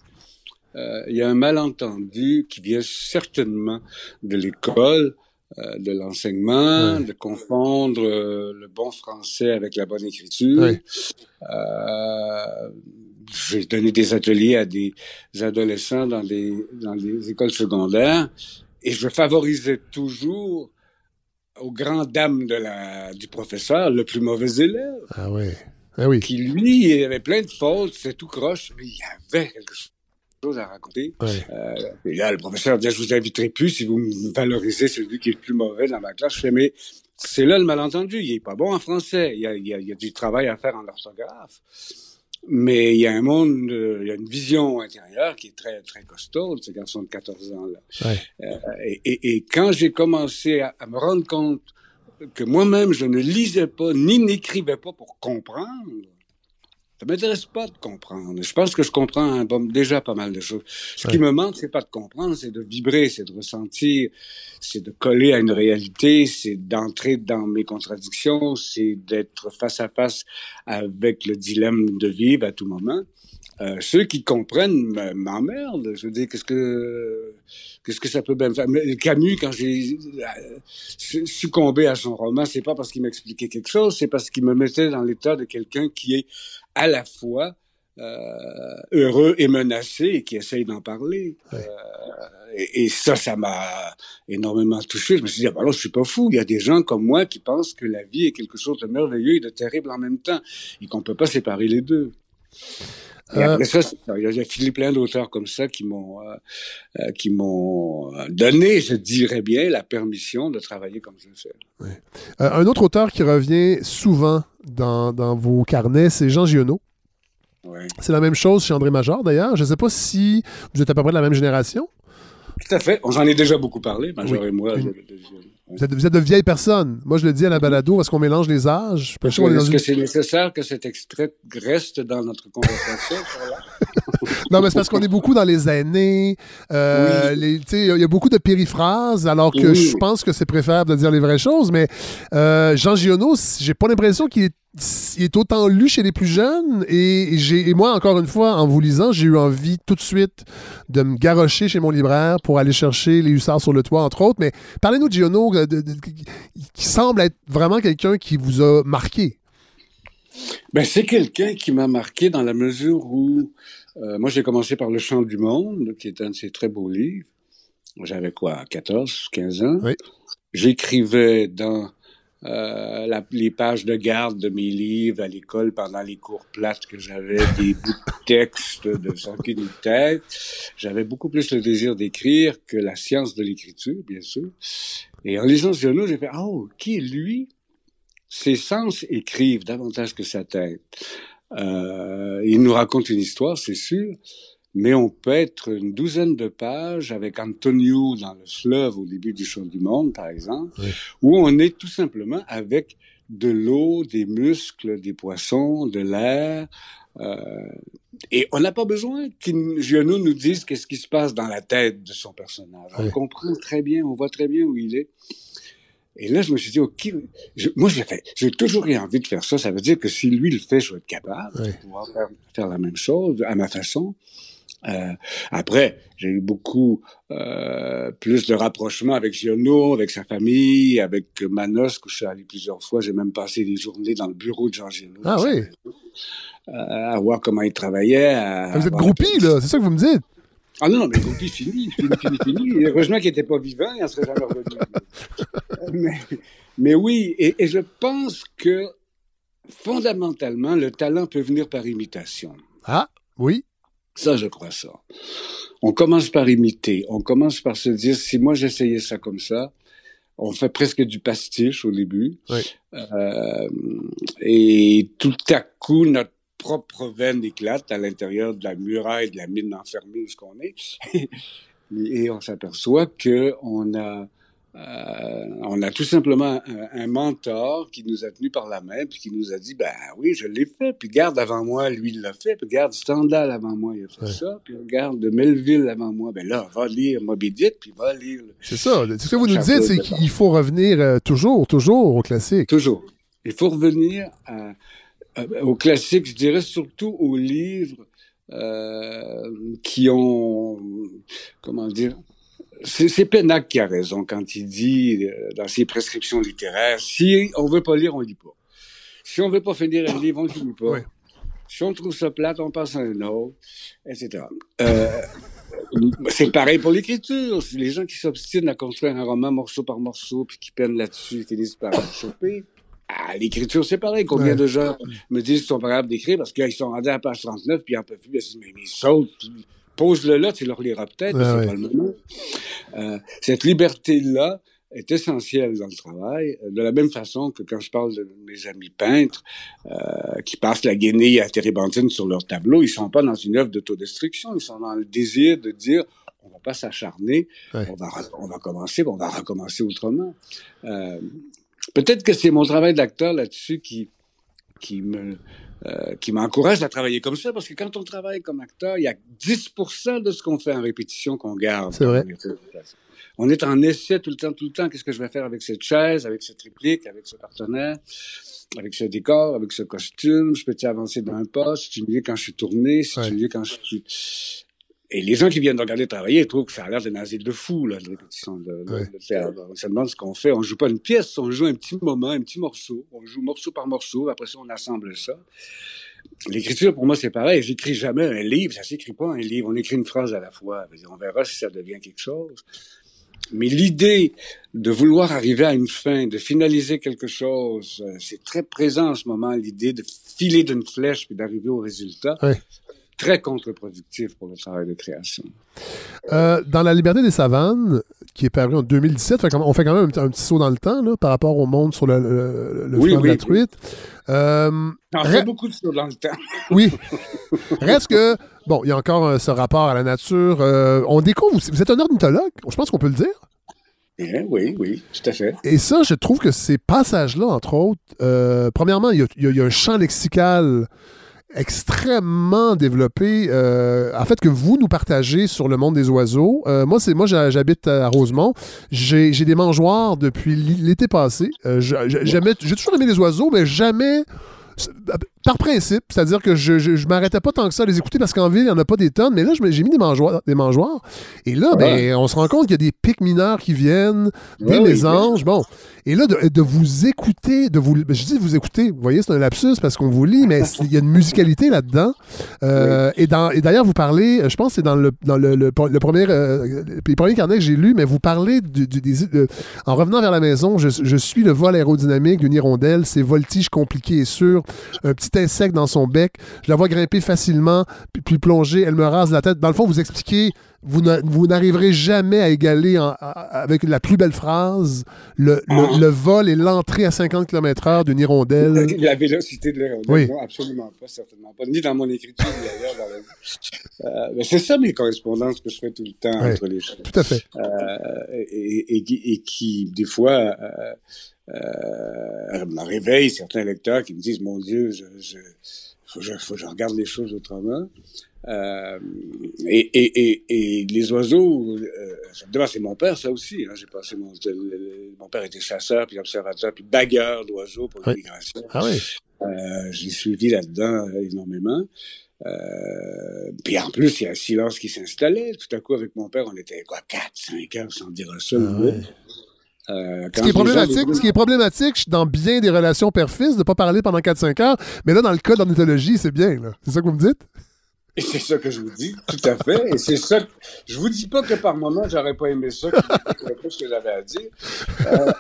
euh, il y a un malentendu qui vient certainement de l'école, euh, de l'enseignement, de confondre euh, le bon français avec la bonne écriture. Ouais. Euh, j'ai donné des ateliers à des adolescents dans des, dans des écoles secondaires et je favorisais toujours aux grandes dames de la, du professeur le plus mauvais élève Ah oui. Ah oui. qui lui il avait plein de fautes, c'est tout croche, mais il y avait quelque chose à raconter. Ouais. Euh, et là, le professeur dit, je vous inviterai plus si vous me valorisez celui qui est le plus mauvais dans ma classe. Je fais, mais c'est là le malentendu. Il est pas bon en français. Il y a, il y a, il y a du travail à faire en orthographe. Mais il y a un monde, euh, il y a une vision intérieure qui est très, très costaud de ce garçon de 14 ans-là. Ouais. Euh, et, et, et quand j'ai commencé à, à me rendre compte que moi-même, je ne lisais pas ni n'écrivais pas pour comprendre, ça m'intéresse pas de comprendre. Je pense que je comprends un bon- déjà pas mal de choses. Ce qui me manque, c'est pas de comprendre, c'est de vibrer, c'est de ressentir, c'est de coller à une réalité, c'est d'entrer dans mes contradictions, c'est d'être face à face avec le dilemme de vivre à tout moment. Euh, ceux qui comprennent me- m'emmerdent. Je veux dire, qu'est-ce que qu'est-ce que ça peut bien faire? Mais Camus, quand j'ai euh, su- succombé à son roman, c'est pas parce qu'il m'expliquait quelque chose, c'est parce qu'il me mettait dans l'état de quelqu'un qui est à la fois heureux et menacés et qui essayent d'en parler. Et, ça, ça m'a énormément touché. Je me suis dit, ah, ben je suis pas fou. Il y a des gens comme moi qui pensent que la vie est quelque chose de merveilleux et de terrible en même temps et qu'on peut pas séparer les deux. Et euh, après ça, il y a Philippe plein d'auteurs comme ça qui m'ont euh, euh, qui m'ont donné, je dirais bien, la permission de travailler comme je le fais. un autre auteur qui revient souvent dans, dans vos carnets, c'est Jean Giono. C'est la même chose chez André Major, d'ailleurs. Je ne sais pas si vous êtes à peu près de la même génération. Tout à fait. On en a déjà beaucoup parlé, Major et moi. Vous êtes, vous êtes, de vieilles personnes. Moi, je le dis à la balado parce qu'on mélange les âges? Est-ce que c'est nécessaire que cet extrait reste dans notre conversation? non, mais c'est parce qu'on est beaucoup dans les années. Euh, Il y a beaucoup de périphrases, alors que je pense que c'est préférable de dire les vraies choses. Mais euh, Jean Giono, j'ai pas l'impression qu'il est il est autant lu chez les plus jeunes et, j'ai, moi, encore une fois, en vous lisant, j'ai eu envie tout de suite de me garrocher chez mon libraire pour aller chercher Les Hussards sur le toit, entre autres. Mais parlez-nous de Giono, qui semble être vraiment quelqu'un qui vous a marqué. Ben, c'est quelqu'un qui m'a marqué dans la mesure où euh, moi, j'ai commencé par Le Chant du Monde, qui est un de ses très beaux livres. J'avais quoi, 14, 15 ans? Oui. J'écrivais dans euh, la, les pages de garde de mes livres à l'école pendant les cours plates que j'avais, des bouts de texte de sans de tête. J'avais beaucoup plus le désir d'écrire que la science de l'écriture, bien sûr. Et en lisant ce journal, j'ai fait, oh, qui lui? Ses sens écrivent davantage que sa tête. Euh, il nous raconte une histoire, c'est sûr, mais on peut être une douzaine de pages avec Antonio dans le fleuve au début du Chant du Monde, par exemple, où on est tout simplement avec de l'eau, des muscles, des poissons, de l'air. Euh, et on n'a pas besoin qu'une nous dise qu'est-ce qui se passe dans la tête de son personnage. On comprend très bien, on voit très bien où il est. Et là, je me suis dit, OK, moi, je. J'ai toujours eu envie de faire ça. Ça veut dire que si lui le fait, je vais être capable de pouvoir faire, faire, la même chose à ma façon. Euh, après, j'ai eu beaucoup euh, plus de rapprochement avec Giono, avec sa famille, avec Manos, que je suis allé plusieurs fois. J'ai même passé des journées dans le bureau de Jean Giono. Ah oui? Euh, à voir comment il travaillait. À, vous êtes groupie, là, c'est ça que vous me dites? Ah non, non, mais groupie fini, fini, fini, fini. Heureusement qu'il n'était pas vivant, il n'en serait jamais revenu. mais, mais oui, et, et je pense que fondamentalement, le talent peut venir par imitation. Ah, oui. Ça, je crois ça. On commence par imiter. On commence par se dire, si moi j'essayais ça comme ça, on fait presque du pastiche au début. Oui. Euh, et tout à coup, notre propre veine éclate à l'intérieur de la muraille de la mine enfermée où ce qu'on est. et on s'aperçoit que on a euh, on a tout simplement un, mentor qui nous a tenus par la main puis qui nous a dit ben oui je l'ai fait puis garde avant moi lui il l'a fait puis garde Stendhal avant moi il a fait ça puis regarde de Melville avant moi. Ben là va lire Moby Dick puis va lire c'est ça ce que vous nous dites c'est qu'il faut revenir euh, toujours toujours au classique. Toujours. Il faut revenir au classique je dirais surtout aux livres euh, qui ont comment dire c'est Pénac qui a raison quand il dit euh, dans ses prescriptions littéraires, si on veut pas lire, on lit pas. Si on veut pas finir un livre, on ne lit pas. Si on trouve ça plate, on passe à un autre, etc. Euh, c'est pareil pour l'écriture. Les gens qui s'obstinent à construire un roman morceau par morceau, puis qui peinent là-dessus, finissent par choper. Ah, l'écriture, c'est pareil. Combien de gens me disent qu'ils sont capables d'écrire parce qu'ils sont rendus à la page 39, puis ils n'en peuvent plus, mais ils sautent, pose-le là, tu le reliras peut-être, c'est pas le moment. Euh, cette liberté-là est essentielle dans le travail, de la même façon que quand je parle de mes amis peintres euh, qui passent la guenille à térébenthine sur leur tableau, ils sont pas dans une œuvre d'autodestruction, ils sont dans le désir de dire on va pas s'acharner, on va on va commencer, on va recommencer autrement. Euh, peut-être que c'est mon travail d'acteur là-dessus qui qui me euh, qui m'encourage à travailler comme ça, parce que quand on travaille comme acteur, il y a 10 de ce qu'on fait en répétition qu'on garde. C'est vrai. On est en essai tout le temps, tout le temps. Qu'est-ce que je vais faire avec cette chaise, avec cette réplique, avec ce partenaire, avec ce décor, avec ce costume? Je peux-tu avancer d'un pas? Si tu me dis quand je suis tourné, si tu me dis quand je suis... Et les gens qui viennent de regarder travailler trouvent que ça a l'air d'un asile de fou, là, de répétition de, de, On se demande ce qu'on fait. On joue pas une pièce, on joue un petit moment, un petit morceau. On joue morceau par morceau, après ça, on assemble ça. l'écriture, pour moi, c'est pareil. J'écris jamais un livre. Ça s'écrit pas un livre. On écrit une phrase à la fois. On verra si ça devient quelque chose. Mais l'idée de vouloir arriver à une fin, de finaliser quelque chose, euh, c'est très présent en ce moment, l'idée de filer d'une flèche puis d'arriver au résultat. Très contre-productif pour le travail de création. Euh, dans La liberté des savanes, qui est paru en 2017, on fait quand même un, petit saut dans le temps là, par rapport au monde sur le, le, le de la truite. Euh, on fait beaucoup de sauts dans le temps. oui. Reste que, bon, il y a encore euh, ce rapport à la nature. On découvre, vous êtes un ornithologue, je pense qu'on peut le dire. Eh oui, oui, tout à fait. Et ça, je trouve que ces passages-là, entre autres, premièrement, il y, a un champ lexical extrêmement développé, euh, en fait, que vous nous partagez sur le monde des oiseaux. Euh, moi, c'est moi, j'habite à Rosemont. J'ai des mangeoires depuis l'été passé. Euh, j'ai toujours aimé les oiseaux, mais jamais par principe, c'est-à-dire que je, je, m'arrêtais pas tant que ça à les écouter parce qu'en ville, il n'y en a pas des tonnes, mais là, j'ai mis des mangeoires, des mangeoires. Et là, ben, on se rend compte qu'il y a des pics mineurs qui viennent, des mésanges. Bon. Et là, de, vous écouter, de vous. Je dis vous écouter, vous voyez, c'est un lapsus parce qu'on vous lit, mais il y a une musicalité là-dedans. Euh, et, et d'ailleurs, vous parlez, je pense que c'est dans le, dans le, le, premier, euh, les premiers carnets que j'ai lus, mais vous parlez du, des, en revenant vers la maison, je, je suis le vol aérodynamique d'une hirondelle, c'est voltige compliqué et sûr, un petit insecte dans son bec, je la vois grimper facilement, puis, puis plonger, elle me rase la tête. Dans le fond, vous expliquez vous n'arriverez jamais à égaler avec la plus belle phrase le, le, ah. vol et l'entrée à 50 km/h d'une hirondelle. La vélocité de l'hirondelle, oui. non, absolument pas, certainement pas. Ni dans mon écriture, ni ailleurs. Dans la... euh, c'est ça mes correspondances que je fais tout le temps entre les choses. Tout à fait. Euh, et, et, et, qui, des fois, euh, euh, me réveille certains lecteurs qui me disent, mon Dieu, je, je faut, je, faut que je regarde les choses autrement. Euh, et, et, et, les oiseaux, euh, c'est mon père, ça aussi. Hein. J'ai passé mon, mon père était chasseur, puis observateur, puis bagueur d'oiseaux pour l'immigration. Ah oui. Euh, j'ai suivi là-dedans euh, énormément. Euh, puis en plus, il y a un silence qui s'installait. Tout à coup, avec mon père, on était quoi, 4, 5 heures sans dire un seul ah mot. Euh, ce, qui est problématique, ce qui est problématique dans bien des relations père-fils, de ne pas parler pendant 4-5 heures, mais là, dans le cas d'ornithologie, c'est bien. C'est ça que vous me dites? C'est ça que je vous dis, tout à fait. Et c'est ça. Que... Je vous dis pas que par moment j'aurais pas aimé ça, que ce que j'avais à dire. Euh,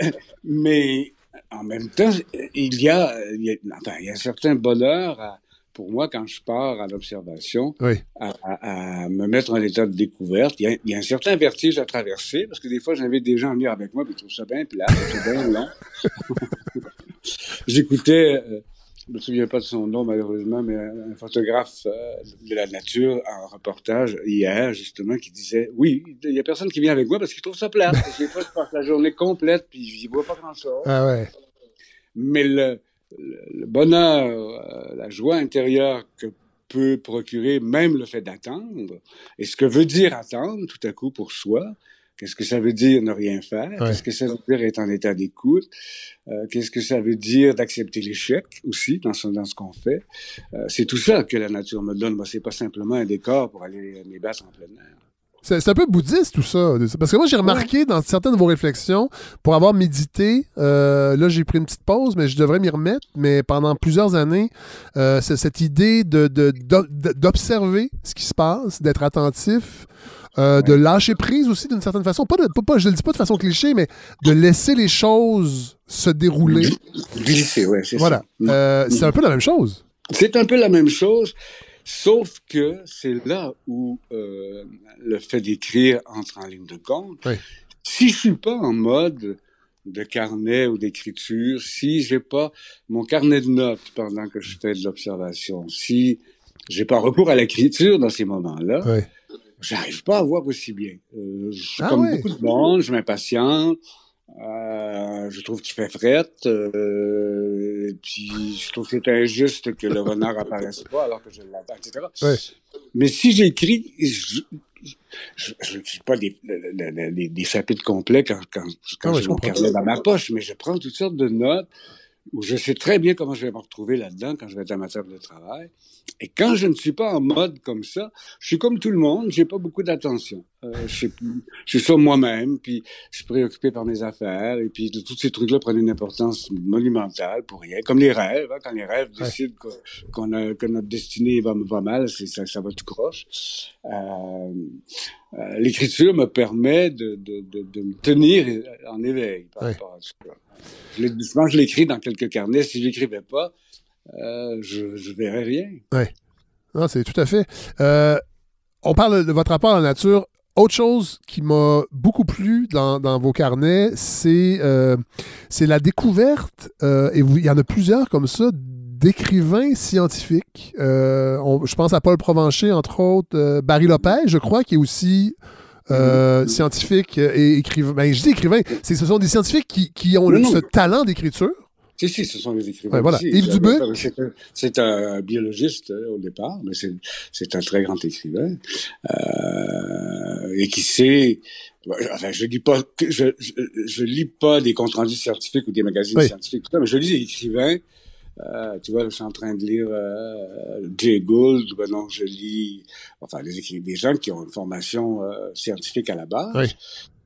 mais en même temps, il y a, il y a, enfin, il y a un certain bonheur pour moi quand je pars à l'observation, à, me mettre en état de découverte. Il y, a, un certain vertige à traverser parce que des fois j'invite des gens à venir avec moi, puis ils trouvent ça bien plat, c'est bien long. J'écoutais. Euh, je me souviens pas de son nom malheureusement, mais un photographe euh, de la nature en reportage hier justement qui disait oui, il y a personne qui vient avec moi parce qu'il trouve ça plate. Des fois, je passe la journée complète puis je vois pas grand chose. Ah ouais. Mais le, le, bonheur, euh, la joie intérieure que peut procurer même le fait d'attendre, et ce que veut dire attendre tout à coup pour soi, Qu'est-ce que ça veut dire ne rien faire? Qu'est-ce que ça veut dire être en état d'écoute? Euh, qu'est-ce que ça veut dire d'accepter l'échec aussi dans, dans ce qu'on fait? Euh, c'est tout ça que la nature me donne. Moi, c'est pas simplement un décor pour aller me battre en plein air. C'est un peu bouddhiste tout ça. Parce que moi, j'ai remarqué dans certaines de vos réflexions, pour avoir médité, euh, là, j'ai pris une petite pause, mais je devrais m'y remettre. Mais pendant plusieurs années, euh, c'est cette idée d'observer de, ce qui se passe, d'être attentif, euh, de lâcher prise aussi d'une certaine façon. Pas, de, pas, je ne le dis pas de façon cliché, mais de laisser les choses se dérouler. Glisser, ouais, c'est voilà. ça. c'est un peu la même chose. C'est un peu la même chose. Sauf que c'est là où euh, le fait d'écrire entre en ligne de compte. Si je suis pas en mode de carnet ou d'écriture, si j'ai pas mon carnet de notes pendant que je fais de l'observation, si j'ai pas recours à l'écriture dans ces moments-là, j'arrive pas à voir aussi bien. Euh, je, ah comme beaucoup de monde, je m'impatiente. Euh, je trouve qu'il fait fret. Euh, puis, je trouve que c'est injuste que le renard apparaisse pas alors que je l'attends, etc. Mais si j'écris, je n'écris pas des, des, des, chapitres complets quand, quand, quand ah j'ai mon carnet dans ma poche, mais je prends toutes sortes de notes. Où je sais très bien comment je vais me retrouver là-dedans quand je vais être à ma table de travail. Et quand je ne suis pas en mode comme ça, je suis comme tout le monde, j'ai pas beaucoup d'attention. Euh, je, suis, je suis sur moi-même, puis je suis préoccupé par mes affaires, et puis tous ces trucs-là prennent une importance monumentale pour rien. Comme les rêves, hein, quand les rêves décident qu'on a, que notre destinée va, va mal, ça, ça va tout croche. Euh, euh, L'écriture me permet de, de, de, de, me tenir en éveil par rapport à ça. Je, je l'écris dans quelques carnets. Si je l'écrivais pas, euh, je ne verrais rien. Oui. Non, c'est tout à fait. Euh, on parle de votre rapport à la nature. Autre chose qui m'a beaucoup plu dans, dans vos carnets, c'est la découverte, et il y en a plusieurs comme ça, d'écrivains scientifiques. Euh, je pense à Paul Provencher, entre autres, Barry Lopez, je crois, qui est aussi mm-hmm. scientifique et écrivain. Ben, je dis écrivain, ce sont des scientifiques qui, qui ont ce talent d'écriture. Si, si, ce sont les écrivains. voilà. Yves Dubuc. C'est un, biologiste euh, au départ, mais c'est un très grand écrivain. Euh, et qui sait. Enfin, je lis pas, je, je, lis pas des comptes rendus scientifiques ou des magazines scientifiques, mais je lis des écrivains euh, tu vois, je suis en train de lire euh, Jay Gould, ben non, je lis, enfin, des, des gens qui ont une formation euh, scientifique à la base,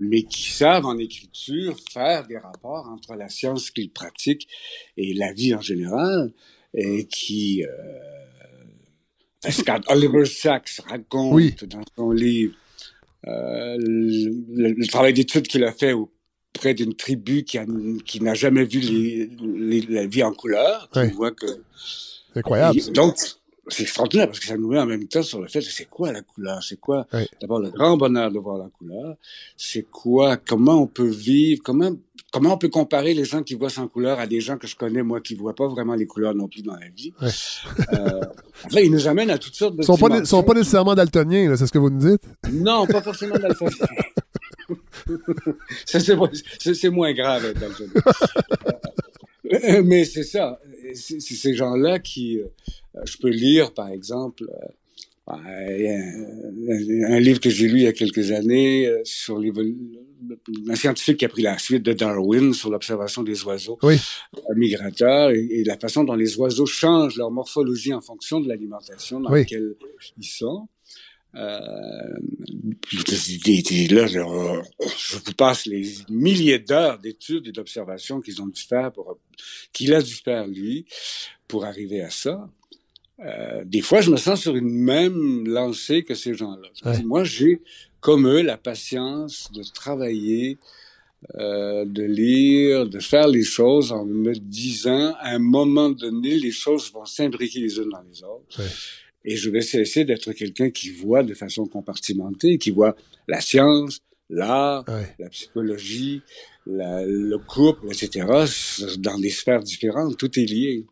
mais qui savent en écriture faire des rapports entre la science qu'ils pratiquent et la vie en général, et qui, euh, parce Oliver Sacks raconte dans son livre euh, le, le, travail d'étude qu'il a fait au près d'une tribu qui, qui n'a jamais vu les, la vie en couleur. Tu vois que. Incroyable. donc, c'est extraordinaire parce que ça nous met en même temps sur le fait c'est quoi la couleur, c'est quoi d'abord le grand bonheur de voir la couleur, c'est quoi, comment on peut vivre, comment comment on peut comparer les gens qui voient sans couleur à des gens que je connais moi qui voient pas vraiment les couleurs non plus dans la vie? Ouais. Euh, enfin, ils nous amènent à toutes sortes de. Ils pas, sont pas nécessairement daltoniens, c'est ce que vous nous dites. Non, pas forcément daltoniens. c'est moins grave euh, Mais c'est ça. C'est ces gens-là qui. Euh, je peux lire, par exemple, euh, un, livre que j'ai lu il y a quelques années sur un scientifique qui a pris la suite de Darwin sur l'observation des oiseaux migrateurs et, la façon dont les oiseaux changent leur morphologie en fonction de l'alimentation dans laquelle ils sont. Euh, là, je, vous passe les milliers d'heures d'études et d'observations qu'ils ont dû faire pour, qu'il a dû faire lui pour arriver à ça. Euh, des fois, je me sens sur une même lancée que ces gens-là. Moi, j'ai, comme eux, la patience de travailler, euh, de lire, de faire les choses en me disant, à un moment donné, les choses vont s'imbriquer les unes dans les autres. Et je vais cesser d'être quelqu'un qui voit de façon compartimentée, qui voit la science, l'art, la psychologie, le couple, etc., dans des sphères différentes. Tout est lié.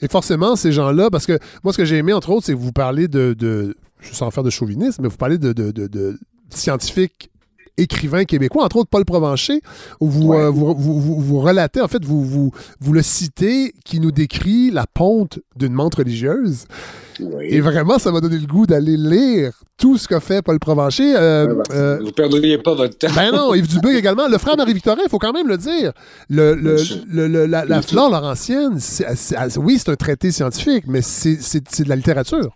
Et forcément, ces gens-là, parce que moi, ce que j'ai aimé, entre autres, c'est que vous parlez de, de sans faire de chauvinisme, mais vous parlez de, de, de scientifiques écrivain québécois, entre autres Paul Provencher, où vous, euh, vous, vous, vous, relatez, en fait, vous, vous, vous le citez, qui nous décrit la ponte d'une menthe religieuse. Et vraiment, ça m'a donné le goût d'aller lire tout ce qu'a fait Paul Provencher. Euh, ah, bah, euh, vous ne perdriez pas votre temps. Ben non, Yves Dubuc également. Le frère Marie-Victorin, il faut quand même le dire. Le, le, le, la, la flore laurentienne, oui, c'est un traité scientifique, mais c'est de la littérature.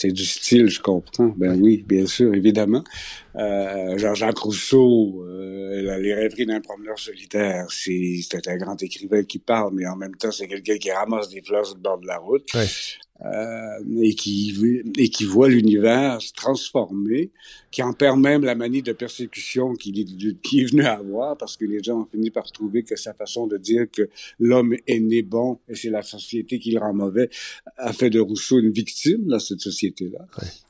C'est du style, je comprends. Ben oui, bien sûr, évidemment. Euh, Jean-Jacques Rousseau, euh, Les rêveries d'un promeneur solitaire, c'est un grand écrivain qui parle, mais en même temps, c'est quelqu'un qui ramasse des fleurs sur le bord de la route. Euh, et qui et qui voit l'univers se transformer, qui en perd même la manie de persécution qu'il est, qui est venu avoir parce que les gens ont fini par trouver que sa façon de dire que l'homme est né bon et c'est la société qui le rend mauvais a fait de Rousseau une victime dans cette société-là.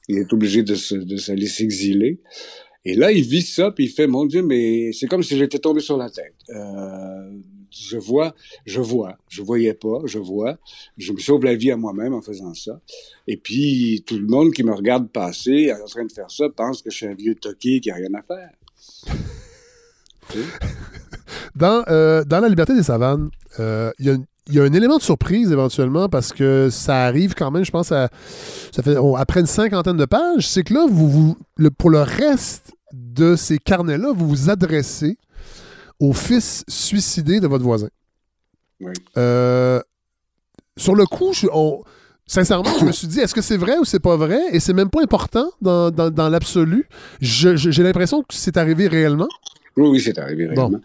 Il est obligé de se, de se laisser exiler. Et là, il vit ça, puis il fait, mon Dieu, mais c'est comme si j'étais tombé sur la tête. Euh, je vois, je vois, je voyais pas, je vois, je me sauve la vie à moi-même en faisant ça. Et puis, tout le monde qui me regarde passer en train de faire ça pense que je suis un vieux toqué qui a rien à faire. dans, euh, dans La liberté des savanes, euh, il y a un élément de surprise éventuellement parce que ça arrive quand même, je pense, à, ça fait, après une cinquantaine de pages. C'est que là, vous, vous pour le reste de ces carnets-là, vous vous adressez au fils suicidé de votre voisin. Oui. Euh, sur le coup, je, on- sincèrement, je me suis dit, est-ce que c'est vrai ou c'est pas vrai? Et c'est même pas important dans, dans- dans l'absolu. J'ai l'impression que c'est arrivé réellement. Oui, oui, c'est arrivé Bon. réellement.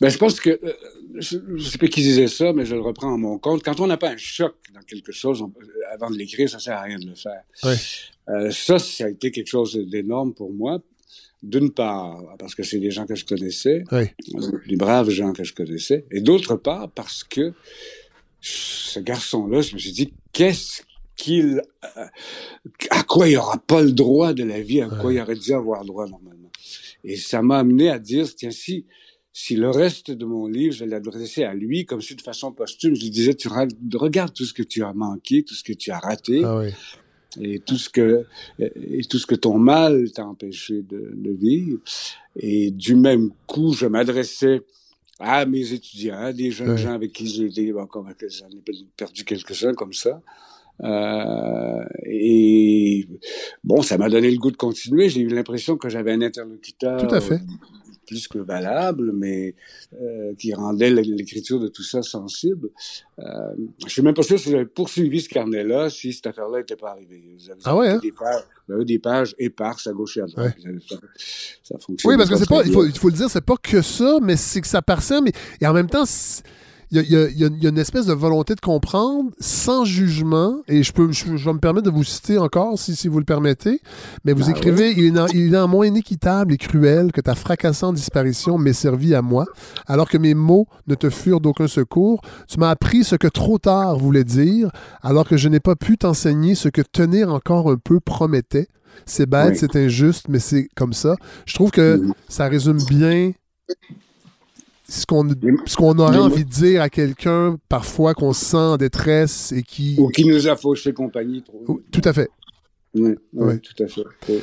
Ben, je pense que, euh, je ne sais pas qui disait ça, mais je le reprends en mon compte. Quand on n'a pas un choc dans quelque chose, on- euh, avant de l'écrire, ça sert à rien de le faire. Euh, ça, ça a été quelque chose d'énorme pour moi. D'une part, parce que c'est des gens que je connaissais, Oui. des braves gens que je connaissais, et d'autre part, parce que ce garçon-là, je me suis dit, qu'est-ce qu'il... euh, à quoi il n'aura pas le droit de la vie, à quoi il aurait dû avoir droit normalement. Et ça m'a amené à dire, tiens, si, si le reste de mon livre, je l'adressais à lui, comme si de façon posthume, je lui disais, tu regardes tout ce que tu as manqué, tout ce que tu as raté, Ah oui. Et tout ce que et tout ce que ton mal t'a empêché de, de vivre. Et du même coup, je m'adressais à mes étudiants, à des jeunes Ouais. gens avec qui j'en ai perdu quelques-uns comme ça. Euh, et bon, ça m'a donné le goût de continuer. J'ai eu l'impression que j'avais un interlocuteur Tout à fait. Plus que valable, mais euh, qui rendait l'écriture de tout ça sensible. Euh, je suis même pas sûr si j'avais poursuivi ce carnet-là si cette affaire-là n'était pas arrivée. J'avais Ah ouais, hein? des pages, des pages éparses à gauche et à droite. Ça, ça fonctionne. Oui, parce que c'est pas, il faut, bien. il faut le dire, c'est pas que ça, mais c'est que ça parsème. Et, et en même temps, il y a, y y y une espèce de volonté de comprendre sans jugement. Et je peux, je, je vais me permettre de vous citer encore, si, si vous le permettez. Mais vous Ah écrivez il, est en- il est en moins inéquitable et cruel que ta fracassante disparition m'ait servi à moi, alors que mes mots ne te furent d'aucun secours. Tu m'as appris ce que trop tard voulait dire, alors que je n'ai pas pu t'enseigner ce que tenir encore un peu promettait. C'est bête, Oui. c'est injuste, mais c'est comme ça. Je trouve que Mhm. ça résume bien ce qu'on ce qu'on aurait envie de dire à quelqu'un parfois qu'on se sent en détresse et qui... Ou qui nous a fauché compagnie. Trop. Tout à fait. Oui, oui, tout à fait. Oui.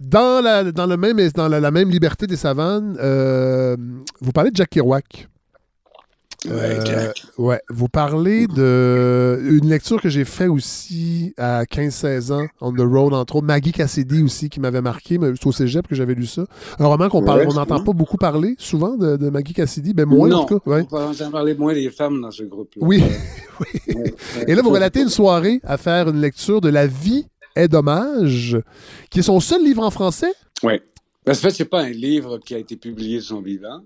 Dans la, dans le même, dans la, la même liberté des savanes, euh, vous parlez de Jack Kerouac. Ouais, Euh, ouais. Vous parlez de une lecture que j'ai fait aussi à 15-16 ans, On the Road, entre autres. Maggie Cassidy aussi, qui m'avait marqué. mais C'est au cégep que j'avais lu ça. Un roman qu'on parle, Ouais, on n'entend pas beaucoup parler souvent de, de Maggie Cassidy. Ben, moins, en tout cas. Ouais. on peut entendre parler moins des femmes dans ce groupe-là. Oui. Ouais. Et là, vous relatez une soirée à faire une lecture de La vie est dommage, qui est son seul livre en français? Oui. En fait, c'est pas un livre qui a été publié de son vivant.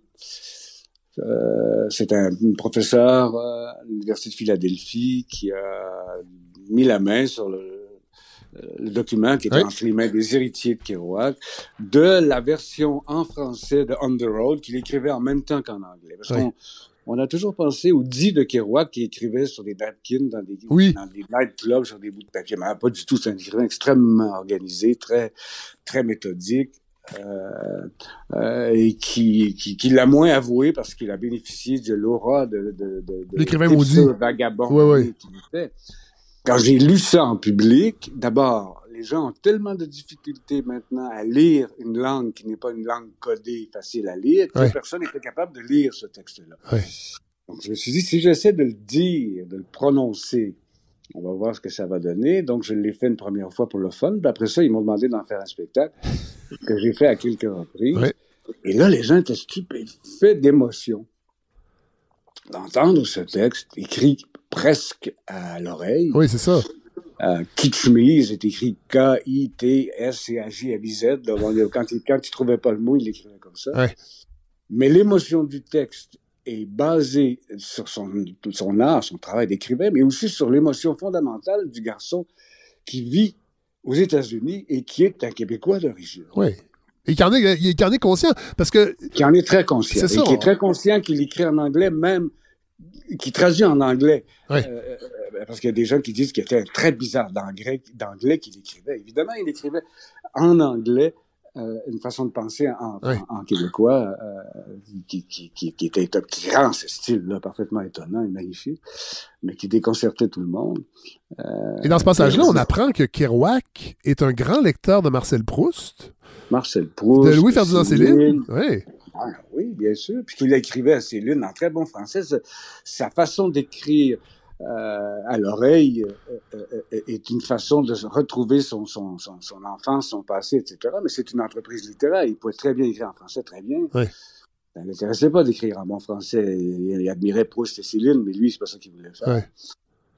Euh, c'est un, professeur euh, à l'Université de Philadelphie qui a mis la main sur le, le document qui était Oui. entre les mains des héritiers de Kerouac, de la version en français de On the Road qu'il écrivait en même temps qu'en anglais. Parce Oui. qu'on on a toujours pensé au dit de Kerouac qui écrivait sur des napkins dans des, Oui. dans des nightclubs sur des bouts de papier. Mais pas du tout. C'est un écrivain extrêmement organisé, très, très méthodique. Euh, euh, et qui, qui, qui l'a moins avoué parce qu'il a bénéficié de l'aura de, de, de, de L'écrivain maudit. vagabond. Quand j'ai lu ça en public, d'abord, les gens ont tellement de difficultés maintenant à lire une langue qui n'est pas une langue codée, facile à lire, que personne n'était capable de lire ce texte-là. Donc, je me suis dit, si j'essaie de le dire, de le prononcer, on va voir ce que ça va donner. Donc, je l'ai fait une première fois pour le fun. Puis après ça, ils m'ont demandé d'en faire un spectacle que j'ai fait à quelques reprises. Et là, les gens étaient stupéfaits d'émotion d'entendre ce texte écrit presque à l'oreille. Oui, c'est ça. Euh, Kitschmise est écrit on- Quand il, quand il trouvait pas le mot, il l'écrivait comme ça. Mais l'émotion du texte est basée sur son, son art, son travail d'écrivain, mais aussi sur l'émotion fondamentale du garçon qui vit aux États-Unis et qui est un Québécois d'origine, Oui. Et qui en est, il- en est conscient. Parce que, qui en est très conscient, C'est et ça, qui est très conscient qu'il écrit en anglais, même qui traduit en anglais. Ouais. Euh, euh, parce qu'il y a des gens qui disent qu'il était très bizarre d'anglais, d'anglais qu'il écrivait. Évidemment, il écrivait en anglais euh, une façon de penser en, Ouais. en, en québécois euh, qui, qui, qui, qui était éton- qui rend ce style-là parfaitement étonnant et magnifique, mais qui déconcertait tout le monde. Euh, et dans ce passage-là, on apprend que Kerouac est un grand lecteur de Marcel Proust, Marcel Proust, de Louis-Ferdinand Céline. Céline. Oui. Ah, oui, bien sûr. Puis qu'il écrivait à Céline en très bon français. Sa façon d'écrire euh, à l'oreille euh, euh, est une façon de retrouver son, son, son, son enfance, son passé, etc. Mais c'est une entreprise littéraire. Il pouvait très bien écrire en français, très bien. Ouais. Ça ne l'intéressait pas d'écrire en bon français. Il, admirait Proust et Céline, mais lui, c'est pas ça qu'il voulait faire.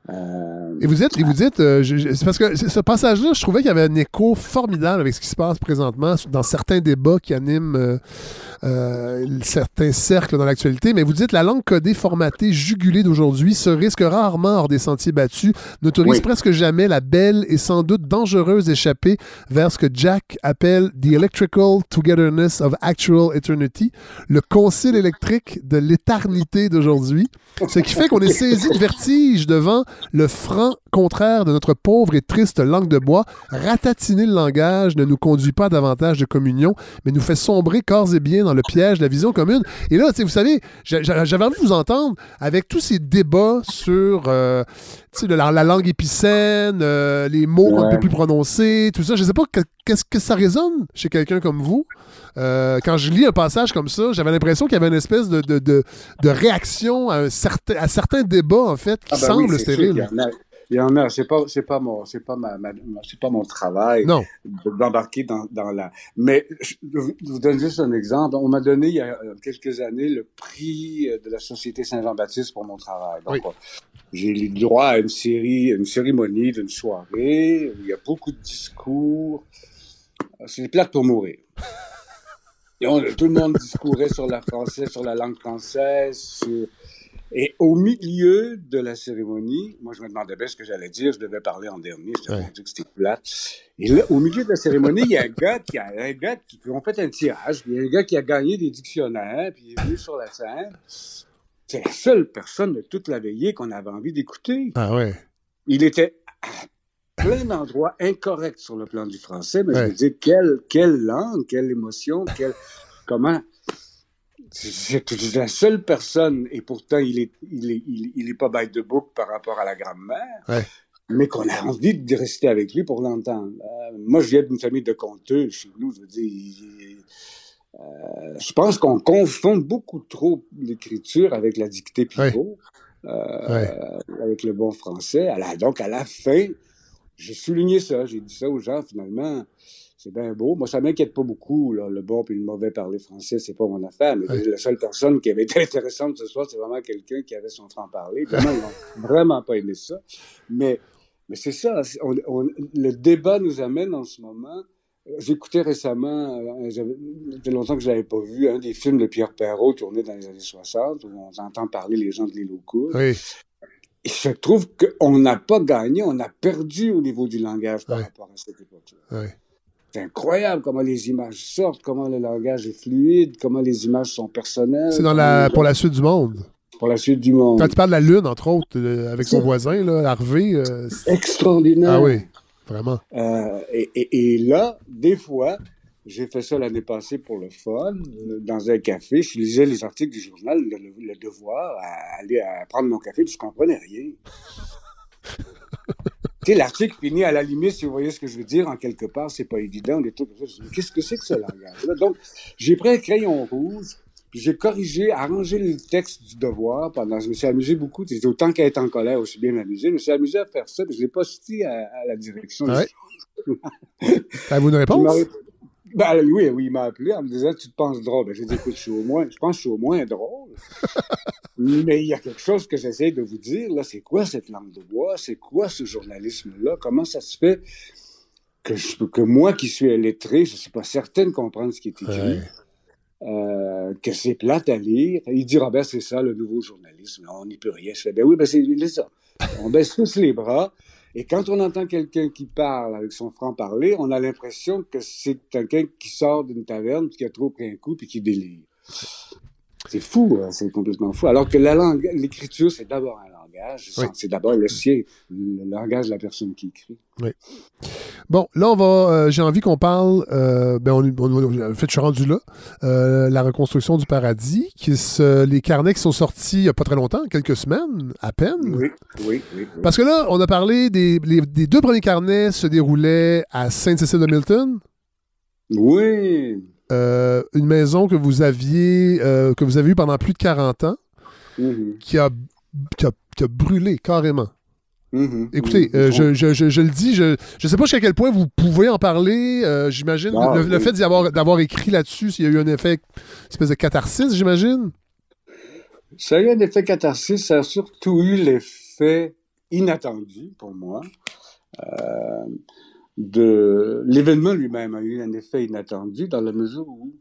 Euh, et vous dites, et vous dites euh, c'est parce que ce passage-là, je trouvais qu'il y avait un écho formidable avec ce qui se passe présentement dans certains débats qui animent euh, certains cercles dans l'actualité. Mais vous dites la langue codée, formatée, jugulée d'aujourd'hui se risque rarement hors des sentiers battus, n'autorise presque jamais la belle et sans doute dangereuse échappée vers ce que Jack appelle the electrical togetherness of actual eternity, le concile électrique de l'éternité d'aujourd'hui. Ce qui fait qu'on est saisi de vertige devant le franc contraire de notre pauvre et triste langue de bois. Ratatiner le langage ne nous conduit pas davantage de communion, mais nous fait sombrer corps et bien dans le piège de la vision commune. Et là, vous savez, j'avais envie de vous entendre avec tous ces débats sur euh, la, la, langue épicène, euh, les mots un peu plus prononcés, tout ça. Je ne sais pas qu'est-ce que ça résonne chez quelqu'un comme vous. Euh, quand je lis un passage comme ça, j'avais l'impression qu'il y avait une espèce de, de, de, réaction à, un certain, à certains débats, en fait, qui ah ben semblent stériles. Il y en a, c'est pas, c'est pas mon, c'est pas ma, c'est pas mon travail d'embarquer dans, dans la. Mais je, vous donne juste un exemple. On m'a donné il y a quelques années le prix de la Société Saint-Jean-Baptiste pour mon travail. Donc, j'ai eu droit à une série, une cérémonie d'une soirée où il y a beaucoup de discours. C'est plate pour mourir. Et tout le monde discourait sur la française, sur la langue française, sur et au milieu de la cérémonie, moi, je me demandais bien ce que j'allais dire. Je devais parler en dernier. Je ouais. que c'était plat. Et là, au milieu de la cérémonie, il y a un gars qui a, un gars qui, ont fait un tirage. Il y a un gars qui a gagné des dictionnaires, puis il est venu sur la scène. C'est la seule personne de toute la veillée qu'on avait envie d'écouter. Ah ouais. Il était à plein d'endroits incorrects sur le plan du français, mais je me dis, quelle, quelle langue, quelle émotion, quelle, comment, c'est la seule personne, et pourtant il est, il est, il, est pas bête de bouc par rapport à la grand-mère, mais qu'on a envie de rester avec lui pour l'entendre. Euh, moi, je viens d'une famille de conteux chez nous, je veux dire. Euh, je pense qu'on confond beaucoup trop l'écriture avec la dictée pivot, euh, avec le bon français. donc, à la fin, j'ai souligné ça, j'ai dit ça aux gens, finalement c'est bien beau. Moi, ça m'inquiète pas beaucoup, le bon et le mauvais parler français, c'est pas mon affaire. Mais la seule personne qui avait été intéressante ce soir, c'est vraiment quelqu'un qui avait son franc-parler. Vraiment, ils n'ont vraiment pas aimé ça. Mais, mais c'est ça. le débat nous amène en ce moment. J'écoutais récemment, euh, ça fait longtemps que je n'avais pas vu, un des films de Pierre Perrault tourné dans les années 60, où on entend parler les gens de l'île aux Oui. Et je trouve qu'on n'a pas gagné, on a perdu au niveau du langage par rapport à cette époque-là. Oui c'est incroyable comment les images sortent, comment le langage est fluide, comment les images sont personnelles. C'est dans la, pour la suite du monde. Pour la suite du monde. Quand tu parles de la Lune, entre autres, euh, avec son voisin, là, Harvey. Euh, extraordinaire. Ah oui, vraiment. Euh, et, là, des fois, j'ai fait ça l'année passée pour le fun, dans un café. Je lisais les articles du journal, le, devoir, à aller à prendre mon café, puis je comprenais rien. l'article finit à la limite, si vous voyez ce que je veux dire, en quelque part, c'est pas évident, Qu'est-ce que c'est que ce langage-là? Donc, j'ai pris un crayon rouge, puis j'ai corrigé, arrangé le texte du devoir pendant, je me suis amusé beaucoup, autant qu'à être en colère, aussi bien amusé, je me suis amusé à faire ça, puis je l'ai posté à, à la direction. Ah ouais. vous une réponse? Ben, oui, oui, il m'a appelé en me disant Tu te penses drôle? Ben, j'ai dit Écoute, je suis au moins, je pense que je suis au moins drôle. Mais il y a quelque chose que j'essaie de vous dire, là, c'est quoi cette langue de bois? C'est quoi ce journalisme-là? Comment ça se fait que, je, que moi qui suis illettré, je ne suis pas certain de comprendre ce qui est écrit? Euh, que c'est plate à lire? Il dit, Robert, c'est ça le nouveau journalisme. on n'y peut rien. Je fais, ben oui, ben c'est ça. On baisse tous les bras. Et quand on entend quelqu'un qui parle avec son franc-parler, on a l'impression que c'est quelqu'un qui sort d'une taverne, qui a trop pris un coup, puis qui délire. C'est fou, hein, c'est complètement fou. Alors que la langue, l'écriture, c'est d'abord un langage. C'est d'abord le sien, le langage de la personne qui écrit. Oui. Bon, là, on va. Euh, j'ai envie qu'on parle. Euh, ben, en fait, je suis rendu là. Euh, la reconstruction du paradis, qui les carnets qui sont sortis il n'y a pas très longtemps, quelques semaines à peine. Oui, oui, oui. Parce que là, on a parlé des, des deux premiers carnets se déroulaient à Sainte-Cécile de Milton. Oui. Euh, une maison que vous aviez euh, que vous avez eue pendant plus de 40 ans, mm-hmm. qui, a, qui, a, brûlé carrément. Mm-hmm. Écoutez, mm-hmm. Euh, je, le dis, je ne sais pas jusqu'à quel point vous pouvez en parler. Euh, j'imagine ah, le, fait d'avoir écrit là-dessus, s'il y a eu un effet, une espèce de catharsis, j'imagine? Ça a eu un effet catharsis, ça a surtout eu l'effet inattendu pour moi. Euh, de l'événement lui-même a eu un effet inattendu dans la mesure où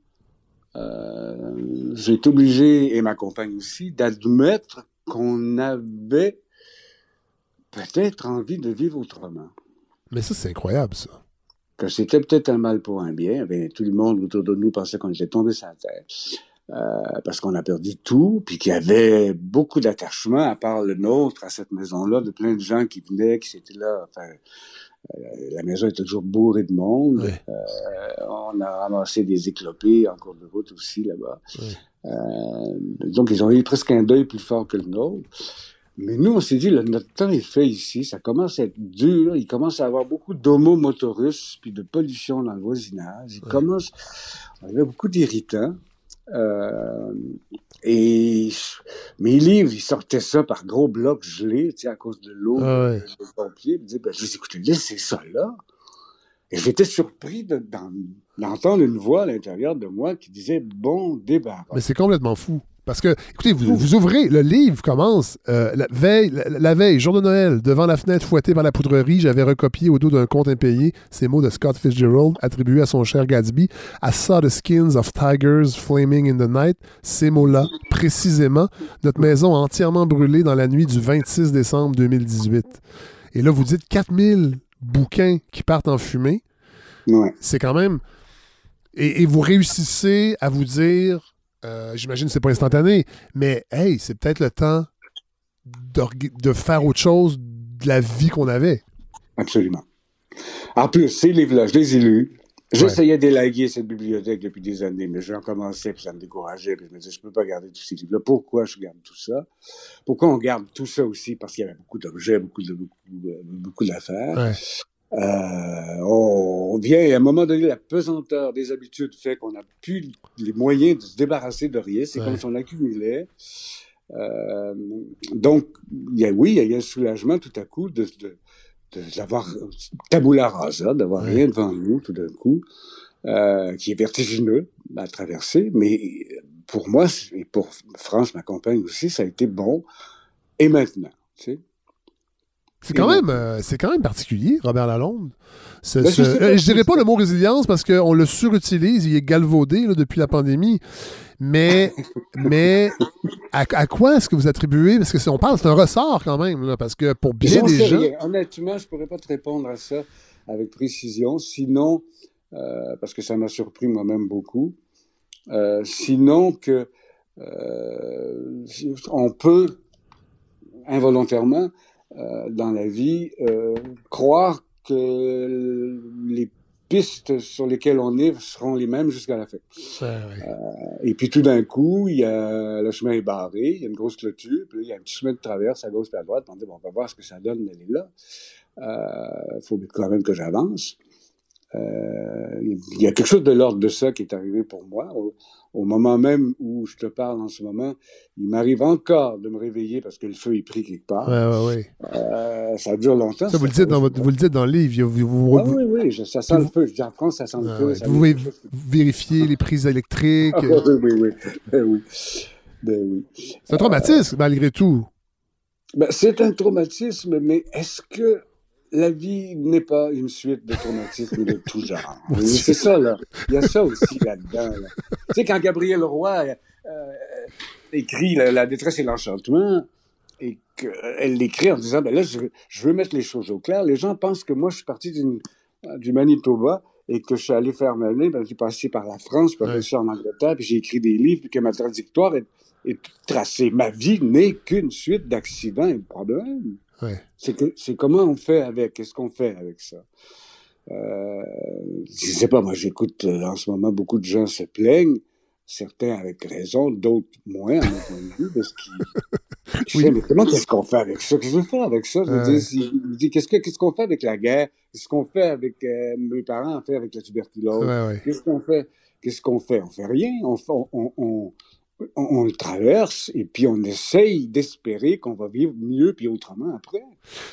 j'ai été obligé, et ma compagne aussi, d'admettre qu'on avait peut-être envie de vivre autrement. Mais ça, c'est incroyable, ça. Que c'était peut-être un mal pour un bien. Eh tout le monde autour de nous pensait qu'on était tombé sur la terre. Euh, parce qu'on a perdu tout, puis qu'il y avait beaucoup d'attachement, à part le nôtre, à cette maison-là, de plein de gens qui venaient, qui étaient là. Enfin, euh, la maison était toujours bourrée de monde. Euh, on a ramassé des éclopés en cours de route aussi là-bas. donc, ils ont eu presque un deuil plus fort que le nôtre. Mais nous, on s'est dit, notre temps est fait ici, ça commence à être dur, il commence à avoir beaucoup d'homomotorus, puis de pollution dans le voisinage, il commence, on avait beaucoup d'irritants. Euh, et mes livres, ils sortaient ça par gros blocs gelés, tu sais, à cause de l'eau, ah ouais. pompiers. Ils disaient, ben, je dis, écoutez, laissez ça là. Et j'étais surpris d'entendre une voix à l'intérieur de moi qui disait, bon débat. Mais c'est complètement fou. Parce que, écoutez, vous, vous ouvrez, le livre commence euh, la, veille, la, veille, jour de Noël, devant la fenêtre fouettée par la poudrerie, j'avais recopié au dos d'un compte impayé ces mots de Scott Fitzgerald attribués à son cher Gatsby. I saw the skins of tigers flaming in the night. Ces mots-là, précisément, notre maison entièrement brûlée dans la nuit du 26 décembre 2018. Et là, vous dites 4000 bouquins qui partent en fumée. Ouais. C'est quand même. et vous réussissez à vous dire euh, j'imagine que c'est pas instantané, mais hey, c'est peut-être le temps de, faire autre chose de la vie qu'on avait. Absolument. En plus, ces livres-là, je les ai lus. J'essayais d'élaguer cette bibliothèque depuis des années, mais j'en commençais, puis ça me décourageait, puis je me disais, je peux pas garder tous ces livres-là. Pourquoi je garde tout ça? Pourquoi on garde tout ça aussi? Parce qu'il y avait beaucoup d'objets, beaucoup de, beaucoup, d'affaires. Euh, on vient, à un moment donné, la pesanteur des habitudes fait qu'on n'a plus les moyens de se débarrasser de rien. C'est comme si on accumulait. Euh, donc, y a, oui, il y a un soulagement tout à coup de, d'avoir tabula rasa, d'avoir rien devant nous tout d'un coup, euh, qui est vertigineux à traverser. Mais pour moi, et pour France, ma compagne aussi, ça a été bon. Et maintenant, tu sais, c'est quand, même, euh, c'est quand même particulier, Robert Lalonde. Ben, je, euh, dirais pas le mot résilience parce qu'on le surutilise, il est galvaudé depuis la pandémie. Mais, mais à, quoi est-ce que vous attribuez? Parce que si on parle, c'est un ressort quand même, parce que pour bien des gens. Honnêtement, je pourrais pas te répondre à ça avec précision. Sinon, euh, parce que ça m'a surpris moi-même beaucoup. sinon que on peut involontairement euh, dans la vie, euh, croire que les pistes sur lesquelles on est seront les mêmes jusqu'à la fin. Euh, et puis tout d'un coup, il y a le chemin est barré, il y a une grosse clôture, puis il y a un petit chemin de traverse à gauche et à droite. On dit bon, on va voir ce que ça donne d'aller là. Il faut quand même que j'avance. il y a quelque chose de l'ordre de ça qui est arrivé pour moi au moment même où je te parle en ce moment, il m'arrive encore de me réveiller parce que le feu est pris quelque part. Ouais, ouais, euh, ça dure longtemps. Ça, vous, le dites dans votre, vous le dites dans le livre. Vous, ah, oui, oui, ça sent le feu. Je dis en France, ça sent le feu. vous pouvez vérifier les prises électriques. oui, oui, oui. Ben oui. Ben oui. C'est un traumatisme, malgré tout. Ben, c'est un traumatisme, mais est-ce que la vie n'est pas une suite de traumatismes de tout genre. c'est ça, là. Il y a ça aussi là-dedans. Tu sais, quand Gabriel Roy euh, écrit la, détresse et l'enchantement, et qu'elle l'écrit en disant, ben là, je, veux mettre les choses au clair. Les gens pensent que moi, je suis parti du Manitoba et que je suis allé faire ma vie, ben, suis passé par la France, puis je en Angleterre, puis j'ai écrit des livres, puis que ma trajectoire est, est tracée. Ma vie n'est qu'une suite d'accidents et de problèmes. C'est comment on fait avec, qu'est-ce qu'on fait avec ça? Euh, je sais pas, moi j'écoute euh, en ce moment beaucoup de gens se plaignent, certains avec raison, d'autres moins, à mon point de vue, parce qu'ils. oui. mais comment qu'est-ce qu'on fait avec ça? Qu'est-ce que je fais avec ça? Je dis, qu'est-ce qu'est-ce qu'on fait avec la guerre? Qu'est-ce qu'on fait avec euh, mes parents, en fait avec la tuberculose? Qu'est-ce qu'on fait? Qu'est-ce qu'on fait? On fait rien? On, on, on, on, le traverse et puis on essaye d'espérer qu'on va vivre mieux puis autrement après.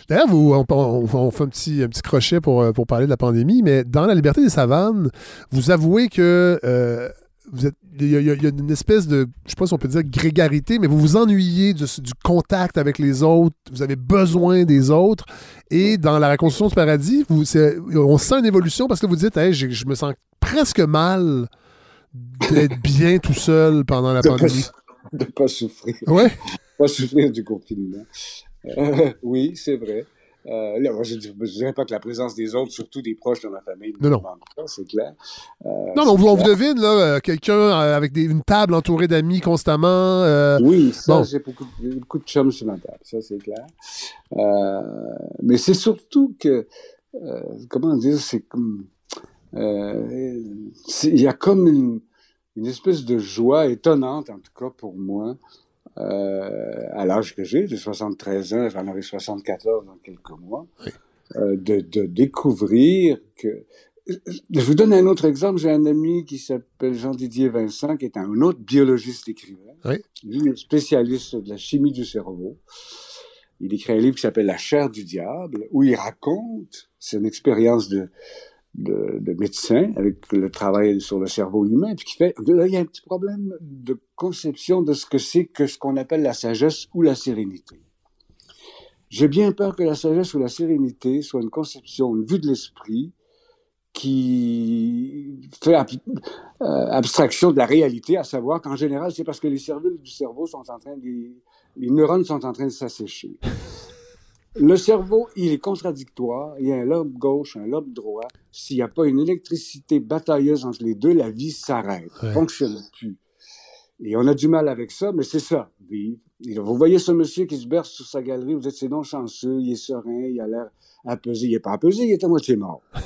D'ailleurs, on, on, fait un petit, un petit crochet pour, pour parler de la pandémie, mais dans La liberté des savanes, vous avouez que euh, y, a une espèce de, je sais pas si on peut dire grégarité, mais vous vous ennuyez du, contact avec les autres, vous avez besoin des autres. Et dans la reconstruction du paradis, on sent une évolution parce que vous dites, je me sens presque mal d'être bien tout seul pendant la pandémie. de ne pas souffrir. Ouais. pas souffrir du confinement. Euh, oui, c'est vrai. Euh, je ne dirais pas que la présence des autres, surtout des proches de ma famille, non, non. c'est clair. Euh, non, on, vous devine, là, quelqu'un avec une table entourée d'amis constamment. oui, ça, j'ai beaucoup, beaucoup, de chums sur ma table, ça, c'est clair. mais c'est surtout que, comment dire, c'est comme il y a comme une, une, espèce de joie étonnante, en tout cas pour moi, euh, à l'âge que j'ai, de 73 ans, j'en aurai 74 dans quelques mois, euh, de, de, découvrir que... Je vous donne un autre exemple. J'ai un ami qui s'appelle Jean-Didier Vincent, qui est un autre biologiste écrivain, oui. spécialiste de la chimie du cerveau. Il écrit un livre qui s'appelle La chair du diable, où il raconte son expérience de, de, de médecin avec le travail sur le cerveau humain, puis qui fait, là, il y a un petit problème de conception de ce que c'est que ce qu'on appelle la sagesse ou la sérénité. J'ai bien peur que la sagesse ou la sérénité soit une conception, une vue de l'esprit qui fait euh, abstraction de la réalité, à savoir qu'en général, c'est parce que les cellules du cerveau sont en train de, les neurones sont en train de s'assécher. Le cerveau, il est contradictoire. Il y a un lobe gauche, un lobe droit. S'il n'y a pas une électricité batailleuse entre les deux, la vie s'arrête. Ouais. fonctionne plus. Et on a du mal avec ça, mais c'est ça, vivre. Vous voyez ce monsieur qui se berce sur sa galerie, vous êtes c'est non chanceux, il est serein, il a l'air apaisé. Il n'est pas apaisé, il est à moitié mort.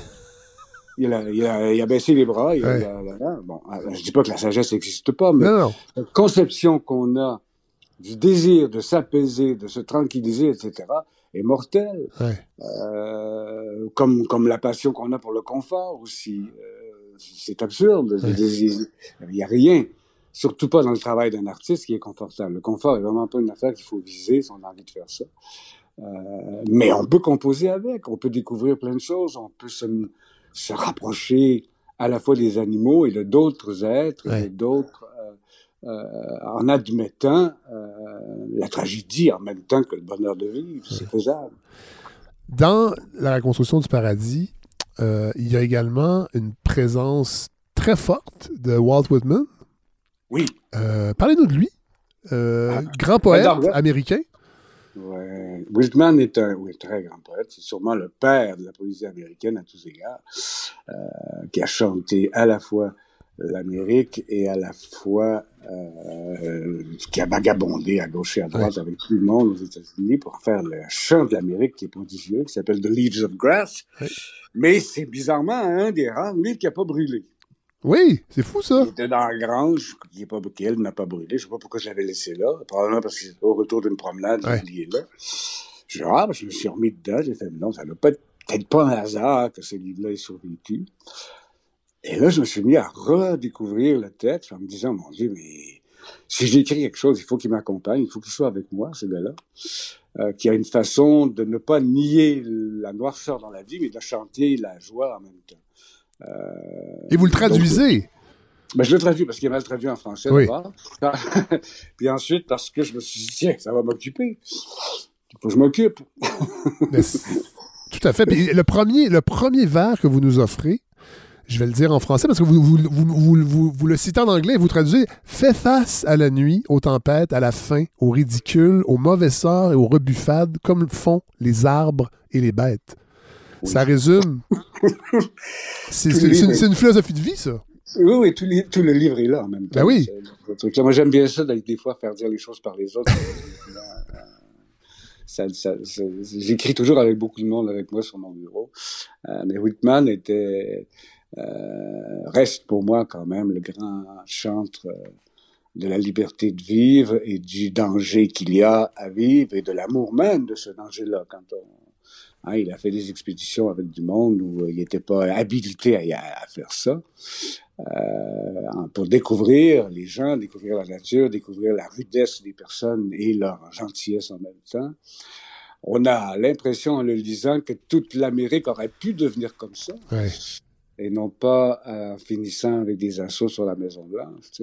Il a, il, a, il a, baissé les bras. Il a, bon, je dis pas que la sagesse n'existe pas, mais la conception qu'on a du désir de s'apaiser, de se tranquilliser, etc., est mortel. Euh, comme, comme la passion qu'on a pour le confort aussi. Euh, c'est absurde. Il n'y a rien, surtout pas dans le travail d'un artiste qui est confortable. Le confort est vraiment pas une affaire qu'il faut viser si on a envie de faire ça. Euh, mais on peut composer avec, on peut découvrir plein de choses, on peut se, se rapprocher à la fois des animaux et de d'autres êtres, et d'autres en admettant la tragédie en même temps que le bonheur de vivre. C'est faisable. Dans la reconstruction du paradis, euh, il y a également une présence très forte de Walt Whitman. Oui. Parlez-nous de lui. Ah. grand poète américain. Ouais. Whitman est un oui, très grand poète. C'est sûrement le père de la poésie américaine à tous égards, qui a chanté à la fois l'Amérique et à la fois euh, qui a vagabondé à gauche et à droite avec tout le monde aux États-Unis pour faire le chant de l'Amérique qui est prodigieux, qui s'appelle The Leaves of Grass. Mais c'est bizarrement un des rares livres qui n'a pas brûlé. Oui, c'est fou ça. Il était dans la grange, qui est pas, elle n'a pas brûlé. Je sais pas pourquoi je l'avais laissé là. Probablement parce qu'au retour d'une promenade, ouais. il est là. Je, ah, je me suis remis dedans. J'ai fait, non, ça ne peut peut-être pas un hasard que ce livre-là ait survécu. Et là, je me suis mis à redécouvrir le texte en me disant, mon Dieu, mais si j'écris quelque chose, il faut qu'il m'accompagne, il faut qu'il soit avec moi, ce gars-là, euh, qui a une façon de ne pas nier la noirceur dans la vie, mais de chanter la joie en même temps. Euh, Et vous le traduisez? Ben, je le traduis parce qu'il est mal traduit en français oui. Puis ensuite, parce que je me suis dit, tiens, ça va m'occuper. Il faut que je m'occupe. Tout à fait. Puis le premier, le premier vers que vous nous offrez, je vais le dire en français parce que vous, vous, vous, vous, le citez en anglais, vous traduisez Fais face à la nuit, aux tempêtes, à la faim, au ridicule, aux mauvais sorts et aux rebuffades, comme font les arbres et les bêtes. Ça résume. c'est une, philosophie de vie, ça. Oui, oui, tout, tout, le livre est là en même temps. Ben oui. Moi, j'aime bien ça, des fois, faire dire les choses par les autres. Ça, ça, J'écris toujours avec beaucoup de monde avec moi sur mon bureau. Euh, mais Whitman était reste pour moi quand même le grand chantre euh, de la liberté de vivre et du danger qu'il y a à vivre et de l'amour même de ce danger-là. Quand on, hein, il a fait des expéditions avec du monde où il n'était pas habilité à, à, faire ça. pour découvrir les gens, découvrir la nature, découvrir la rudesse des personnes et leur gentillesse en même temps. On a l'impression en le lisant que toute l'Amérique aurait pu devenir comme ça. Et non pas en finissant avec des assauts sur la Maison Blanche.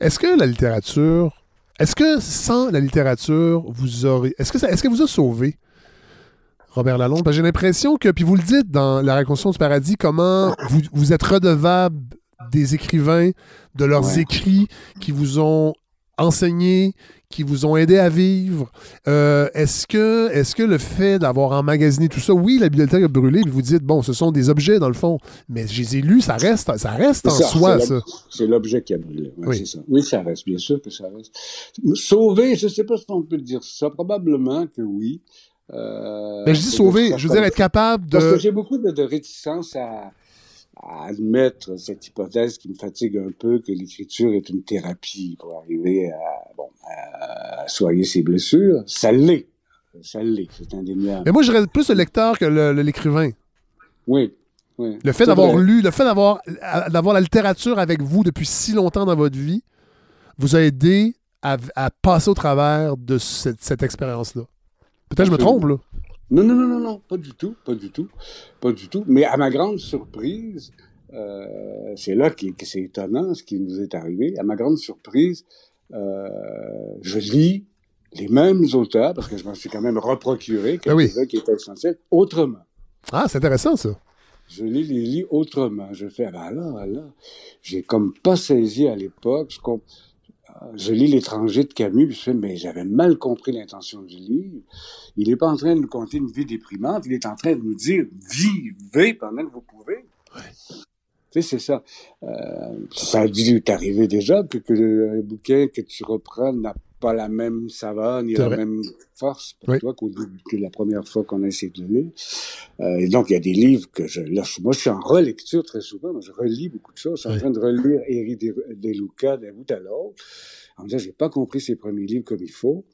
Est-ce que la littérature, est-ce que sans la littérature, vous aurez, est-ce que ça, est-ce que vous a sauvé Robert Lalonde? J'ai l'impression que, puis vous le dites dans La Reconstruction du Paradis, comment vous, vous êtes redevable des écrivains, de leurs écrits qui vous ont enseigné, qui vous ont aidé à vivre. Euh, est-ce que, est que le fait d'avoir emmagasiné tout ça, oui, la bibliothèque a brûlé, mais vous dites, bon, ce sont des objets dans le fond, mais je les ai lus, ça reste, ça reste en soi, ça. C'est l'objet qui a brûlé. oui. Ça. oui, ça reste, bien sûr que ça reste. Sauver, je ne sais pas si on peut dire ça, probablement que oui. Euh, mais je dis sauver, je veux dire être capable de. Parce que j'ai beaucoup de réticence à à admettre cette hypothèse qui me fatigue un peu que l'écriture est une thérapie pour arriver à, bon, à soigner ses blessures. Ça l'est. Ça l'est. C'est indéniable. Mais moi, je reste plus le lecteur que l'écrivain. Oui. oui. Le fait d'avoir lu, le fait d'avoir, d'avoir la littérature avec vous depuis si longtemps dans votre vie, vous a aidé à, passer au travers de cette, cette expérience-là. Peut-être que je me trompe, là. Non, non, non, non, non, pas du tout, pas du tout, pas du tout. Mais à ma grande surprise, euh, c'est là que, c'est étonnant ce qui nous est arrivé. À ma grande surprise, euh, je lis les mêmes auteurs, parce que je m'en suis quand même reprocuré, ah quelques-uns qui étaient essentiels, autrement. Ah, c'est intéressant ça. Je lis les lis autrement. Je fais, ah ben là, là, j'ai comme pas saisi à l'époque ce qu'on je lis L'étranger de Camus, je fais, mais j'avais mal compris l'intention du livre. Il n'est pas en train de nous conter une vie déprimante, il est en train de nous dire vivez pendant que vous pouvez. Tu sais, c'est ça. Euh, ça a dû t'arriver déjà que, que le bouquin que tu reprends n'a pas la même saveur ni la même force pour toi que la première fois qu'on a essayé de lire. Euh, et donc, il y a des livres que je... Là, moi, je suis en relecture très souvent. je relis beaucoup de choses. Je suis en train de relire Eri De Luca d'un bout à l'autre. En me disant, j'ai pas compris ses premiers livres comme il faut.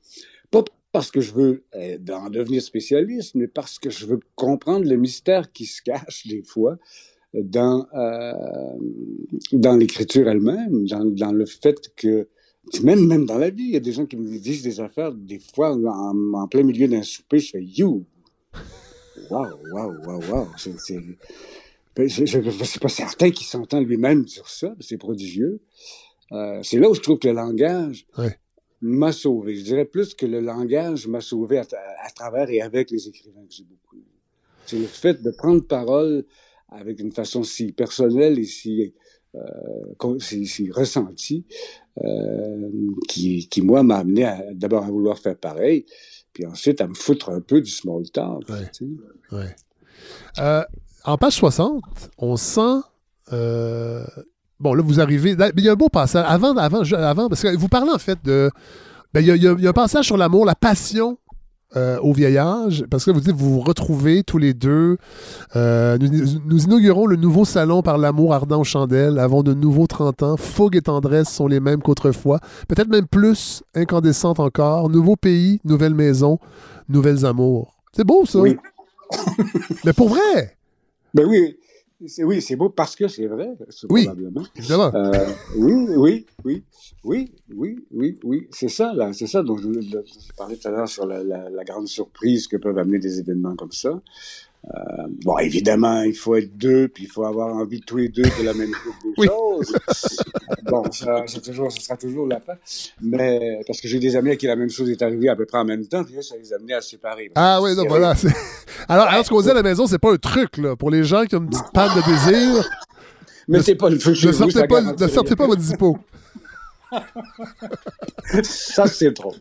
Pas parce que je veux euh, en devenir spécialiste, mais parce que je veux comprendre le mystère qui se cache des fois dans, euh, dans l'écriture elle-même, dans, dans le fait que même, même dans la vie, il y a des gens qui me disent des affaires, des fois, en, plein milieu d'un souper, je fais You! Waouh, waouh, waouh, waouh. Ben, je ne suis pas certain qu'il s'entend lui-même sur ça, c'est prodigieux. Euh, c'est là où je trouve que le langage m'a sauvé. Je dirais plus que le langage m'a sauvé à, travers et avec les écrivains que j'ai beaucoup. C'est le fait de prendre parole avec une façon si personnelle et si, euh, si, si ressentie euh, qui, qui, moi, m'a amené d'abord à vouloir faire pareil, puis ensuite à me foutre un peu du small talk. Euh, en page 60, on sent. Euh, bon, là, vous arrivez. Il y a un beau passage. Avant, avant, avant parce que vous parlez en fait de. Ben, il, y a, il y a un passage sur l'amour, la passion euh, au vieillage, parce que vous dites vous vous retrouvez tous les deux. Euh, nous, inaugurons le nouveau salon par l'amour ardent aux chandelles. Avons de nouveaux 30 ans. Fougue et tendresse sont les mêmes qu'autrefois. Peut-être même plus incandescentes encore. Nouveau pays, nouvelle maison, nouvelles amours. C'est beau, ça. Oui. Mais pour vrai. Ben oui. Oui, c'est beau parce que c'est vrai, oui, probablement. Évidemment. Euh, oui, oui, oui, oui, oui, oui, oui. C'est ça, là. C'est ça dont je, parlais tout à l'heure sur la, la, grande surprise que peuvent amener des événements comme ça. Euh, bon, évidemment, il faut être deux, puis il faut avoir envie de tous les deux de la même chose. bon, ça, toujours, ça sera toujours la fin. Mais parce que j'ai des amis à qui la même chose est arrivée à peu près en même temps, puis ça les a amenés à se séparer. Ah oui, donc voilà. Alors, alors, ce qu'on dit à la maison, c'est pas un truc, là. Pour les gens qui ont une petite panne de désir. Mais c'est pas le truc Ne sortez pas, ne sortez pas votre zippo ça, c'est trop.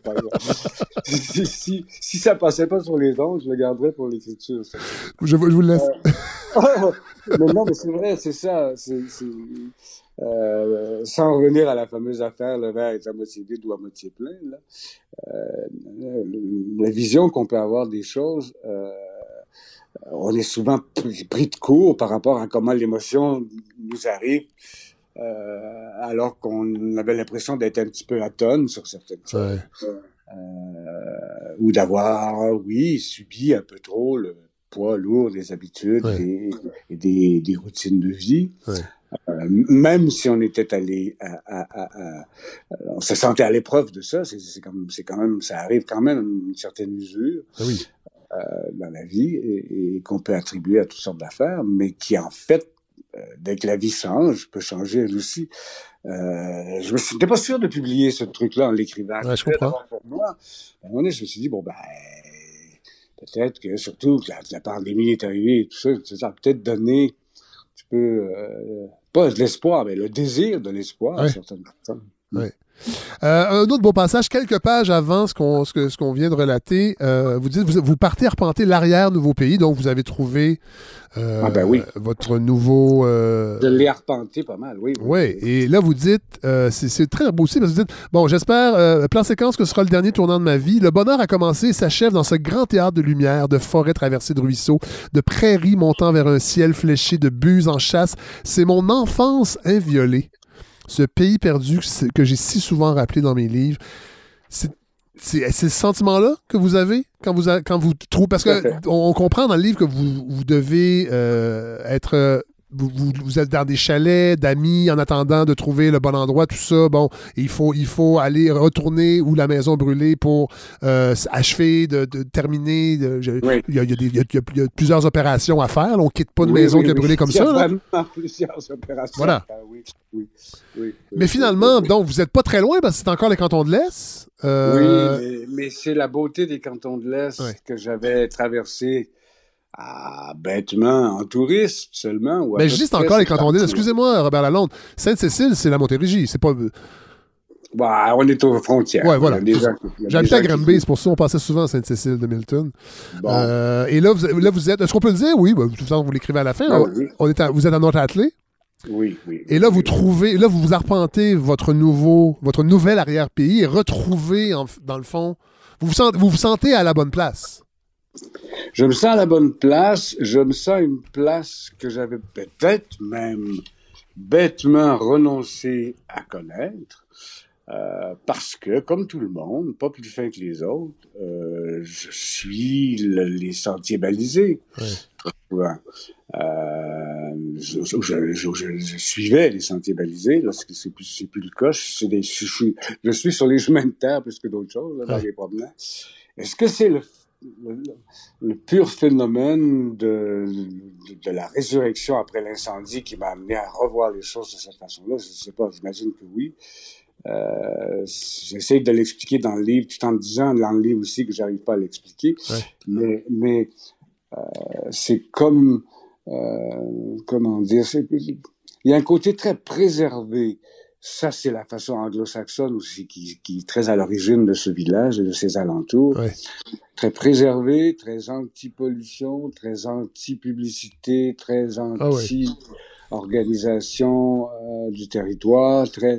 si, si, si, ça passait pas sur les dents, je le garderais pour l'écriture. Je, je, vous le laisse. Euh, mais non, mais c'est vrai, c'est ça. Euh, sans revenir à la fameuse affaire, le verre est à moitié vide ou à moitié plein. Là. Euh, la vision qu'on peut avoir des choses, on est souvent pris de court par rapport à comment l'émotion nous arrive euh, alors qu'on avait l'impression d'être un petit peu à tonne sur certaines choses. Euh, ou d'avoir, oui, subi un peu trop le, poids lourd des habitudes et, des, des, routines de vie. Euh, même si on était allé à, on se sentait à l'épreuve de ça, c'est quand même ça arrive quand même une certaine usure ah euh, dans la vie et, qu'on peut attribuer à toutes sortes d'affaires, mais qui en fait dès que la vie change, peut changer elle aussi. Euh, je n'étais pas sûr de publier ce truc-là en l'écrivant. je comprends. Pour moi, à un moment donné, je me suis dit, bon, ben, peut-être que surtout que la, pandémie est arrivée et tout ça, ça a peut-être donné un petit peu, euh, pas de l'espoir, mais le désir de l'espoir à certaines personnes. Oui. Euh, un autre beau passage, quelques pages avant ce qu'on ce qu'on vient de relater, euh, vous dites vous, vous partez arpenter l'arrière nouveau pays, donc vous avez trouvé euh, ah ben oui. votre nouveau. Je l'ai arpenté pas mal, oui. Oui, et là vous dites, c'est très beau aussi, parce que vous dites, bon, j'espère, plan séquence que ce sera le dernier tournant de ma vie. Le bonheur a commencé et s'achève dans ce grand théâtre de lumière, de forêts traversées de ruisseaux, de prairies montant vers un ciel fléché, de buses en chasse. C'est mon enfance inviolée ce pays perdu que j'ai si souvent rappelé dans mes livres, c'est ce sentiment-là que vous avez quand vous, quand vous trouvez. Parce qu'on on comprend dans le livre que vous, vous devez euh, être vous, êtes dans des chalets d'amis en attendant de trouver le bon endroit, tout ça. Bon, il faut, il faut aller retourner où la maison brûlée pour euh, achever, de, terminer. il, y a, plusieurs opérations à faire. On ne quitte pas une maison qui a brûlé comme ça. plusieurs opérations. Voilà. mais finalement, donc, vous n'êtes pas très loin parce que c'est encore les cantons de l'Est. Euh, oui, mais, c'est la beauté des cantons de l'Est que j'avais traversé ah, bêtement en tourisme seulement. mais je dis encore les cantons Excusez-moi, Robert Lalonde. Sainte-Cécile, c'est la Montérégie. C'est pas. Bah, on est aux frontières. Ouais, voilà. J'habite à Granby, c'est pour ça qu'on passait souvent à Sainte-Cécile de Milton. Euh, et là vous, là, vous êtes. Est-ce qu'on peut le dire? Oui, bah, de toute façon, vous l'écrivez à la fin. Ah on est vous êtes à North-Athlée? Oui, oui. Et là, vous trouvez, là, vous vous arpentez votre nouveau, votre nouvel arrière-pays et retrouvez, dans le fond, vous vous, vous sentez à la bonne place. Je me sens à la bonne place. Je me sens une place que j'avais peut-être même bêtement renoncé à connaître. Euh, parce que, comme tout le monde, pas plus fin que les autres, euh, je suis les sentiers balisés. Euh, je, suivais les sentiers balisés, lorsque c'est plus, plus le cas. Je, suis, je suis sur les chemins de terre plus que d'autres choses, là, dans les promenades. Est-ce que c'est le le, pur phénomène de, de, la résurrection après l'incendie qui m'a amené à revoir les choses de cette façon-là. Je ne sais pas, j'imagine que oui. Euh, J'essaie de l'expliquer dans le livre, tout en disant dans le livre aussi que j'arrive pas à l'expliquer. Mais, mais euh, c'est comme, euh, comment dire, il y a un côté très préservé ça, c'est la façon anglo-saxonne aussi qui, qui, est très à l'origine de ce village et de ses alentours. Très préservé, très anti-pollution, très anti-publicité, très ah anti-organisation euh, du territoire, très...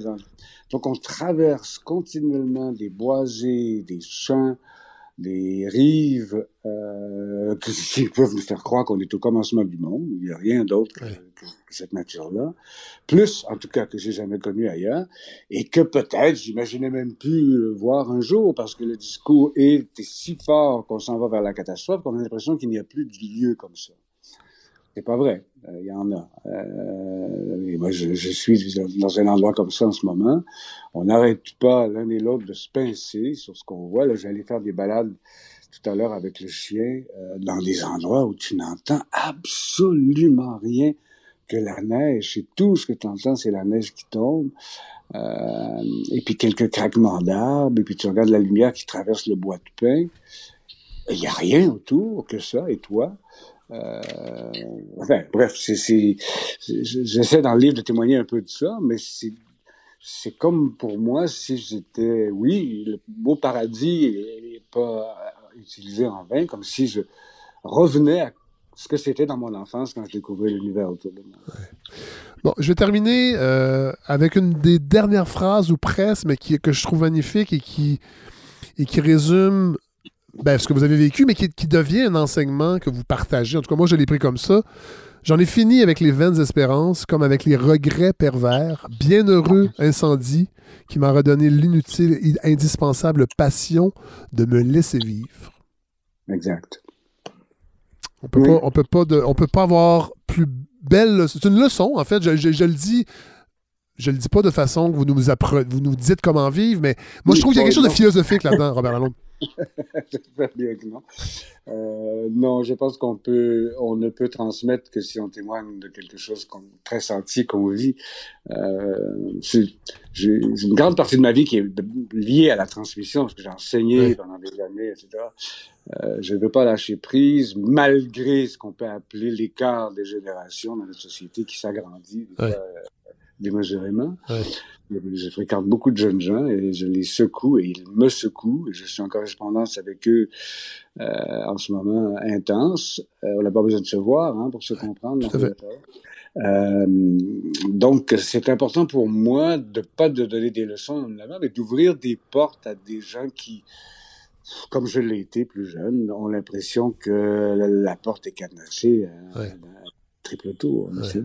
Donc on traverse continuellement des boisés, des champs, des rives euh, qui peuvent nous faire croire qu'on est au commencement du monde. Il n'y a rien d'autre que, cette nature-là. Plus, en tout cas, que j'ai jamais connu ailleurs. Et que peut-être, j'imaginais même plus voir un jour, parce que le discours est si fort qu'on s'en va vers la catastrophe qu'on a l'impression qu'il n'y a plus de lieu comme ça. C'est pas vrai. Euh, il y en a. Euh, et moi, je, suis dans un endroit comme ça en ce moment. On n'arrête pas l'un et l'autre de se pincer sur ce qu'on voit. Là, j'allais faire des balades tout à l'heure avec le chien euh, dans des endroits où tu n'entends absolument rien que la neige. Et tout ce que tu entends, c'est la neige qui tombe. Euh, et puis quelques craquements d'arbres. Et puis tu regardes la lumière qui traverse le bois de pin. Il n'y a rien autour que ça. Et toi? Euh, enfin, bref, j'essaie dans le livre de témoigner un peu de ça, mais c'est, comme pour moi si j'étais, oui, le beau paradis n'est pas utilisé en vain, comme si je revenais à ce que c'était dans mon enfance quand je découvrais l'univers autour de moi. Bon, je vais terminer euh, avec une des dernières phrases ou presque, mais qui, que je trouve magnifique et qui, et qui résume ben, ce que vous avez vécu, mais qui, devient un enseignement que vous partagez. En tout cas, moi, je l'ai pris comme ça. J'en ai fini avec les vaines espérances, comme avec les regrets pervers. Bienheureux incendie qui m'a redonné l'inutile et indispensable passion de me laisser vivre. Exact. On peut pas, on peut pas, de, on peut pas avoir plus belle. C'est une leçon, en fait. Je, je- je le dis. Je le dis pas de façon que vous nous, appre- vous nous dites comment vivre, mais moi, je Oui, trouve qu'il y a quelque chose de philosophique là-dedans, Robert Lalonde. J'espère bien que non. Euh, non, je pense qu'on peut, on ne peut transmettre que si on témoigne de quelque chose qu'on très senti, qu'on vit. Euh, c'est j'ai- une grande partie de ma vie qui est liée à la transmission, parce que j'ai enseigné pendant des années, etc. Euh, je ne veux pas lâcher prise, malgré ce qu'on peut appeler l'écart des générations dans notre société qui s'agrandit fois, euh, démesurément. Ouais. Je fréquente beaucoup de jeunes gens et je les secoue et ils me secouent. Et je suis en correspondance avec eux euh, en ce moment intense. Euh, on n'a pas besoin de se voir hein, pour se comprendre. tout. Euh, donc, c'est important pour moi de pas de donner des leçons en mais d'ouvrir des portes à des gens qui, comme je l'ai été plus jeune, ont l'impression que la, la porte est cadenassée à, Ouais. à triple tour. Ouais.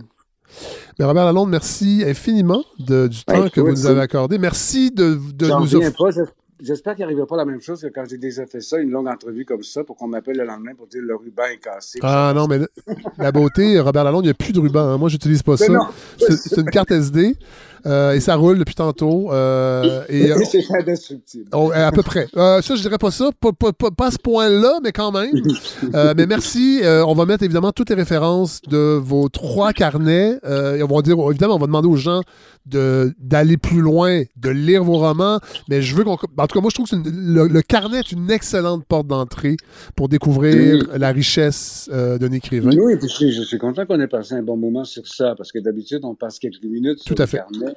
Mais Robert Lalonde, merci infiniment de- du temps Ouais, que vous nous avez accordé. Merci de, de nous offrir. J'espère qu'il n'arrivera pas la même chose que quand j'ai déjà fait ça, une longue entrevue comme ça, pour qu'on m'appelle le lendemain pour dire le ruban est cassé. Ah non, mais la- beauté, Robert Lalonde, il n'y a plus de ruban. hein. Moi, j'utilise pas Mais ça. c'est une carte SD euh, et ça roule depuis tantôt. euh, et, euh, c'est indestructible. Oh, à peu près. Euh, ça, je dirais pas ça. Pas, pas- pas- pas à ce point-là, mais quand même. Euh, mais merci. Euh, on va mettre évidemment toutes les références de vos trois carnets. Euh, et on va dire, évidemment, on va demander aux gens d'aller plus loin, de lire vos romans. Mais je veux qu'on. En tout cas, moi, je trouve que une- le, le carnet est une excellente porte d'entrée pour découvrir la richesse euh, d'un écrivain. Oui, puis je, suis- je suis content qu'on ait passé un bon moment sur ça, parce que d'habitude, on passe quelques minutes sur Tout à le fait. carnet.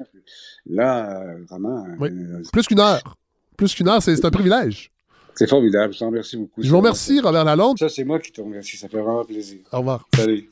Là, euh, vraiment, Oui. euh, Plus qu'une heure. Plus qu'une heure, c'est c'est un privilège. c'est formidable. Je t'en remercie beaucoup. Je vous remercie, Robert Lalonde. Ça, c'est moi qui te remercie. Ça fait vraiment plaisir. Au revoir. Salut.